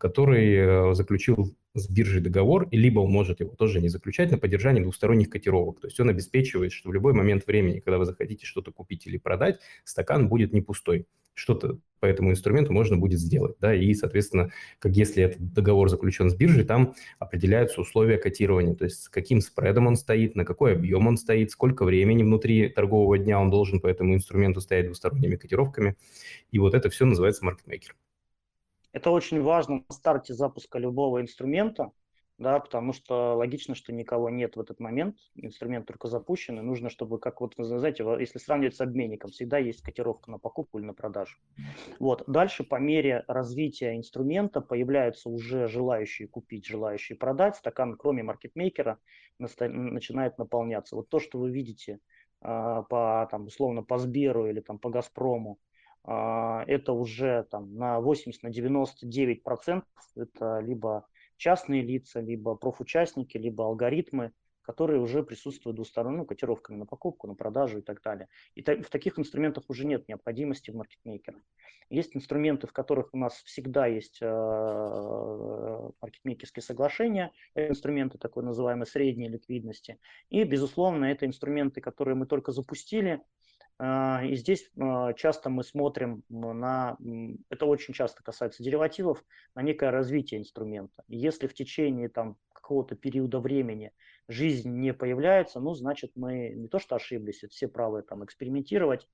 который э, заключил с биржей договор, и либо он может его тоже не заключать на поддержание двусторонних котировок. То есть он обеспечивает, что в любой момент времени, когда вы захотите что-то купить или продать, стакан будет не пустой что-то по этому инструменту можно будет сделать. Да, и, соответственно, как если этот договор заключен с биржей, там определяются условия котирования, то есть с каким спредом он стоит, на какой объем он стоит, сколько времени внутри торгового дня он должен по этому инструменту стоять двусторонними котировками. И вот это все называется маркетмейкер. Это очень важно на старте запуска любого инструмента, да, потому что логично, что никого нет в этот момент, инструмент только запущен, и нужно, чтобы, как вот, знаете, если сравнивать с обменником, всегда есть котировка на покупку или на продажу. Вот, дальше по мере развития инструмента появляются уже желающие купить, желающие продать, стакан, кроме маркетмейкера, начинает наполняться. Вот то, что вы видите а, по, там, условно, по Сберу или там, по Газпрому, это уже там, на 80 на 99 процентов это либо частные лица, либо профучастники, либо алгоритмы, которые уже присутствуют двусторонними ну, котировками на покупку, на продажу и так далее. И та, в таких инструментах уже нет необходимости в маркетмейкерах. Есть инструменты, в которых у нас всегда есть э, маркетмейкерские соглашения, инструменты такой называемой средней ликвидности. И, безусловно, это инструменты, которые мы только запустили, а, и здесь а, часто мы смотрим на, это очень часто касается деривативов, на некое развитие инструмента. если в течение там, какого-то периода времени жизнь не появляется, ну, значит, мы не то что ошиблись, это все правы там экспериментировать,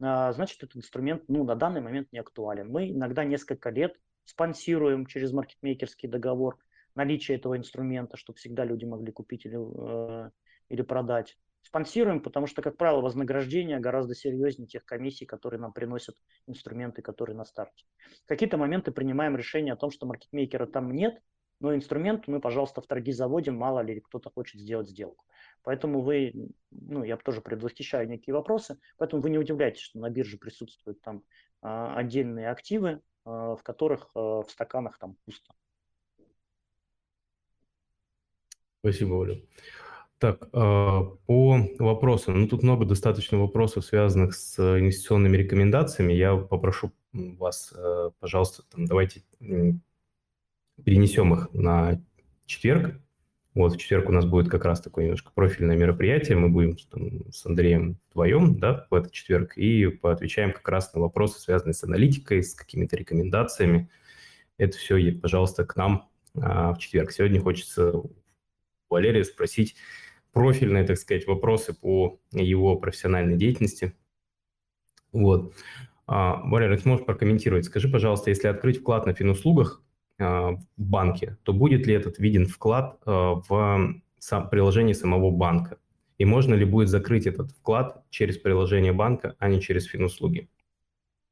а, значит, этот инструмент ну, на данный момент не актуален. Мы иногда несколько лет спонсируем через маркетмейкерский договор наличие этого инструмента, чтобы всегда люди могли купить или, э, или продать спонсируем, потому что, как правило, вознаграждение гораздо серьезнее тех комиссий, которые нам приносят инструменты, которые на старте. Какие-то моменты принимаем решение о том, что маркетмейкера там нет, но инструмент мы, пожалуйста, в торги заводим, мало ли кто-то хочет сделать сделку. Поэтому вы, ну, я тоже предвосхищаю некие вопросы, поэтому вы не удивляйтесь, что на бирже присутствуют там а, отдельные активы, а, в которых а, в стаканах там пусто. Спасибо, Оля. Так, а, по вопросам. Ну, тут много достаточно вопросов, связанных с инвестиционными рекомендациями. Я попрошу вас, э, пожалуйста, там, давайте перенесем их на четверг. Вот, в четверг у нас будет как раз такое немножко профильное мероприятие. Мы будем там, с Андреем вдвоем, да, в этот четверг, и поотвечаем как раз на вопросы, связанные с аналитикой, с какими-то рекомендациями. Это все, пожалуйста, к нам а, в четверг. Сегодня хочется Валерия спросить профильные, так сказать, вопросы по его профессиональной деятельности. Вот. А, Валерий, ты можешь прокомментировать? Скажи, пожалуйста, если открыть вклад на финуслугах а, в банке, то будет ли этот виден вклад а, в сам, приложении самого банка? И можно ли будет закрыть этот вклад через приложение банка, а не через финуслуги?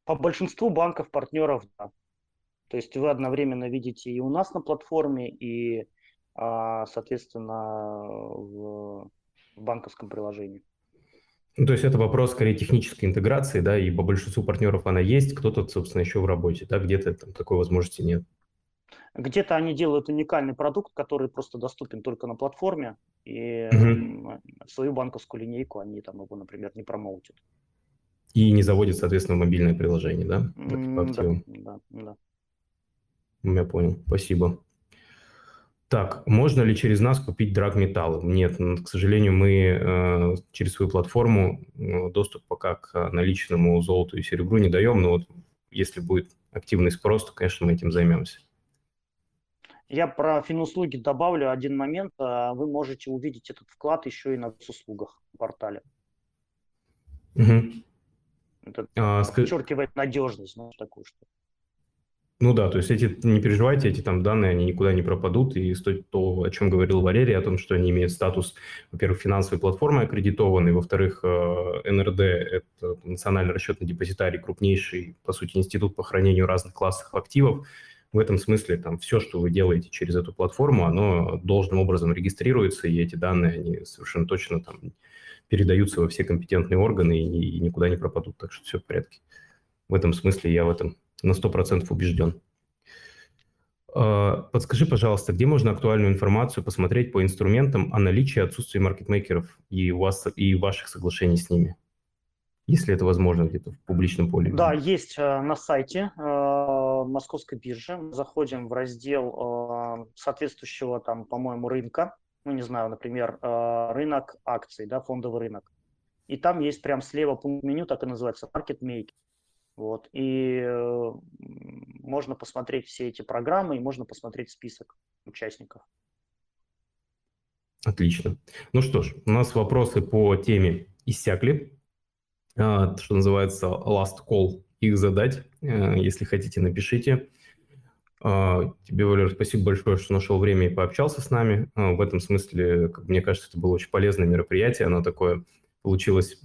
По большинству банков, партнеров, да. То есть вы одновременно видите и у нас на платформе, и соответственно, в, банковском приложении. Ну, то есть это вопрос скорее технической интеграции, да, и по большинству партнеров она есть, кто-то, собственно, еще в работе, да, где-то там такой возможности нет. Где-то они делают уникальный продукт, который просто доступен только на платформе, и угу. свою банковскую линейку они там его, например, не промоутят. И не заводят, соответственно, мобильное приложение, да? Да, да, да. Я понял, спасибо. Так, можно ли через нас купить драгметаллы? Нет, к сожалению, мы э, через свою платформу э, доступ пока к наличному золоту и серебру не даем, но вот если будет активный спрос, то, конечно, мы этим займемся. Я про финуслуги добавлю один момент. А, вы можете увидеть этот вклад еще и на услугах в портале. Угу. Это а, подчеркивает ск... надежность, знаешь, такую что. Ну да, то есть эти, не переживайте, эти там данные, они никуда не пропадут, и стоит то, о чем говорил Валерий, о том, что они имеют статус, во-первых, финансовой платформы аккредитованной, во-вторых, э, НРД – это национальный расчетный депозитарий, крупнейший, по сути, институт по хранению разных классов активов. В этом смысле там все, что вы делаете через эту платформу, оно должным образом регистрируется, и эти данные, они совершенно точно там передаются во все компетентные органы и никуда не пропадут, так что все в порядке. В этом смысле я в этом на 100% убежден. А, подскажи, пожалуйста, где можно актуальную информацию посмотреть по инструментам о наличии и отсутствии маркетмейкеров и, у вас, и ваших соглашений с ними? Если это возможно где-то в публичном поле. Да, есть э, на сайте э, Московской биржи. Заходим в раздел э, соответствующего там, по-моему, рынка. Ну, не знаю, например, рынок акций, да, фондовый рынок. И там есть прям слева пункт меню, так и называется, Maker. Вот. И э, можно посмотреть все эти программы, и можно посмотреть список участников. Отлично. Ну что ж, у нас вопросы по теме иссякли. А, что называется last call, их задать. Э, если хотите, напишите. А, тебе, Валер, спасибо большое, что нашел время и пообщался с нами. А, в этом смысле, мне кажется, это было очень полезное мероприятие. Оно такое получилось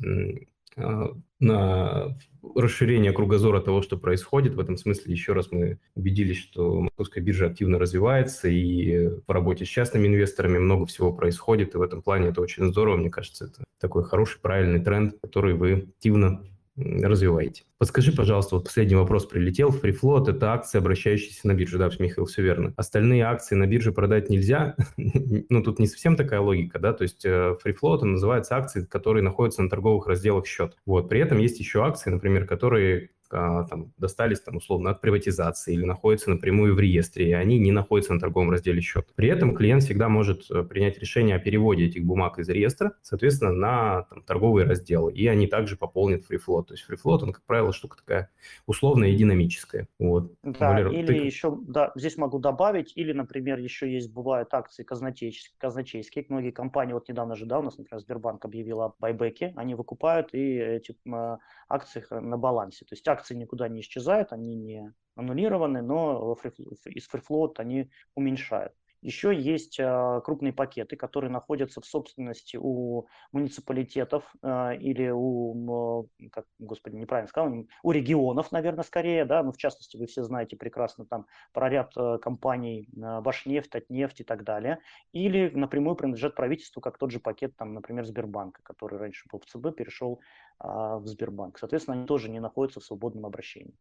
на расширение кругозора того, что происходит. В этом смысле еще раз мы убедились, что московская биржа активно развивается, и в работе с частными инвесторами много всего происходит, и в этом плане это очень здорово. Мне кажется, это такой хороший, правильный тренд, который вы активно развиваете. Подскажи, пожалуйста, вот последний вопрос прилетел. FreeFloat – это акции, обращающиеся на биржу. Да, Михаил, все верно. Остальные акции на бирже продать нельзя. ну, тут не совсем такая логика, да, то есть э, FreeFloat называется акции, которые находятся на торговых разделах счет. Вот, при этом есть еще акции, например, которые там, достались там, условно от приватизации или находятся напрямую в реестре, и они не находятся на торговом разделе счета. При этом клиент всегда может э, принять решение о переводе этих бумаг из реестра, соответственно, на там, торговые разделы, и они также пополнят фрифлот. То есть фрифлот, он, как правило, штука такая условная и динамическая. Вот. Да, Валера, или ты... еще, да, здесь могу добавить, или, например, еще есть, бывают акции казначейские, казначейские. Многие компании, вот недавно же, да, у нас, например, Сбербанк объявил о байбеке, они выкупают и эти э, акции на балансе. То есть акции никуда не исчезают, они не аннулированы, но из FreeFloat они уменьшают. Еще есть э, крупные пакеты, которые находятся в собственности у муниципалитетов э, или у, как, господи, неправильно сказал, у регионов, наверное, скорее, да, ну, в частности, вы все знаете прекрасно там про ряд компаний Башнефть, Татнефть и так далее, или напрямую принадлежат правительству, как тот же пакет, там, например, Сбербанка, который раньше был в ЦБ, перешел а, в Сбербанк. Соответственно, они тоже не находятся в свободном обращении.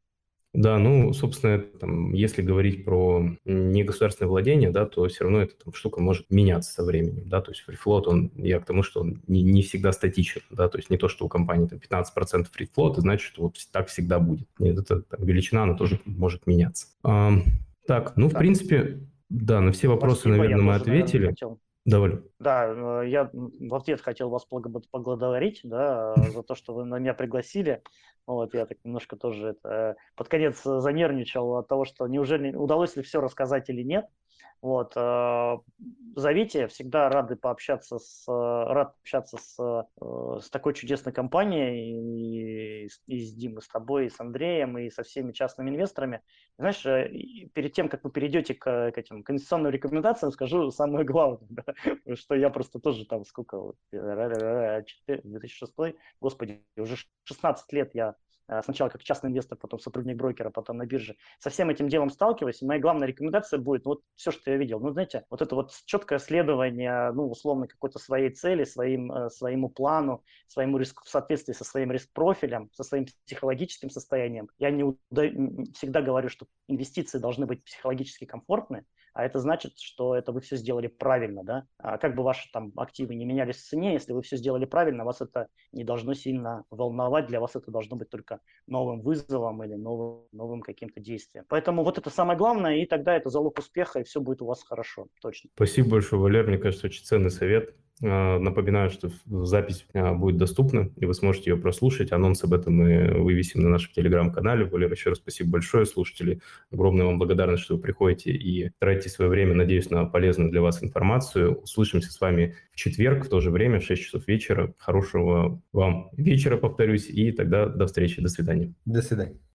Да, ну, собственно, там, если говорить про негосударственное владение, да, то все равно эта там, штука может меняться со временем, да, то есть фрифлот, он, я к тому, что он не, не всегда статичен, да, то есть не то, что у компании там 15% фрифлота, значит, что вот так всегда будет. Нет, это там, величина, она тоже может меняться. А, так, ну, в так. принципе, да, на все вопросы, Спасибо, наверное, мы ответили. Наверное, Давай. Да, э, я в ответ хотел вас поблагодарить, да, за то, что вы на меня пригласили. Вот, я так немножко тоже это, под конец занервничал от того, что неужели удалось ли все рассказать или нет. Вот, э, зовите, всегда рады пообщаться с, рад общаться с, э, с такой чудесной компанией, и, и с Димой, с тобой, и с Андреем, и со всеми частными инвесторами. Знаешь, э, перед тем, как вы перейдете к, к этим конституционным рекомендациям, скажу самое главное, да, что я просто тоже там сколько, 2006, господи, уже 16 лет я Э, сначала как частный инвестор, потом сотрудник брокера, потом на бирже, со всем этим делом сталкиваюсь, моя главная рекомендация будет, ну, вот все, что я видел, ну, знаете, вот это вот четкое следование, ну, условно, какой-то своей цели, своим, э, своему плану, своему риску, в соответствии со своим риск-профилем, со своим психологическим состоянием. Я не, всегда говорю, что инвестиции должны быть психологически комфортны, а это значит, что это вы все сделали правильно, да. А как бы ваши там активы не менялись в цене, если вы все сделали правильно, вас это не должно сильно волновать, для вас это должно быть только новым вызовом или новым, новым каким-то действием. Поэтому вот это самое главное, и тогда это залог успеха, и все будет у вас хорошо, точно. Спасибо большое, Валер, мне кажется, очень ценный совет. А, напоминаю, что запись а, будет доступна, и вы сможете ее прослушать. Анонс об этом мы вывесим на нашем телеграм-канале. Валер, еще раз спасибо большое, слушатели. Огромная вам благодарность, что вы приходите и тратите свое время, надеюсь, на полезную для вас информацию. Услышимся с вами в четверг в то же время, в 6 часов вечера. Хорошего вам вечера, повторюсь, и тогда до встречи. До свидания. До свидания.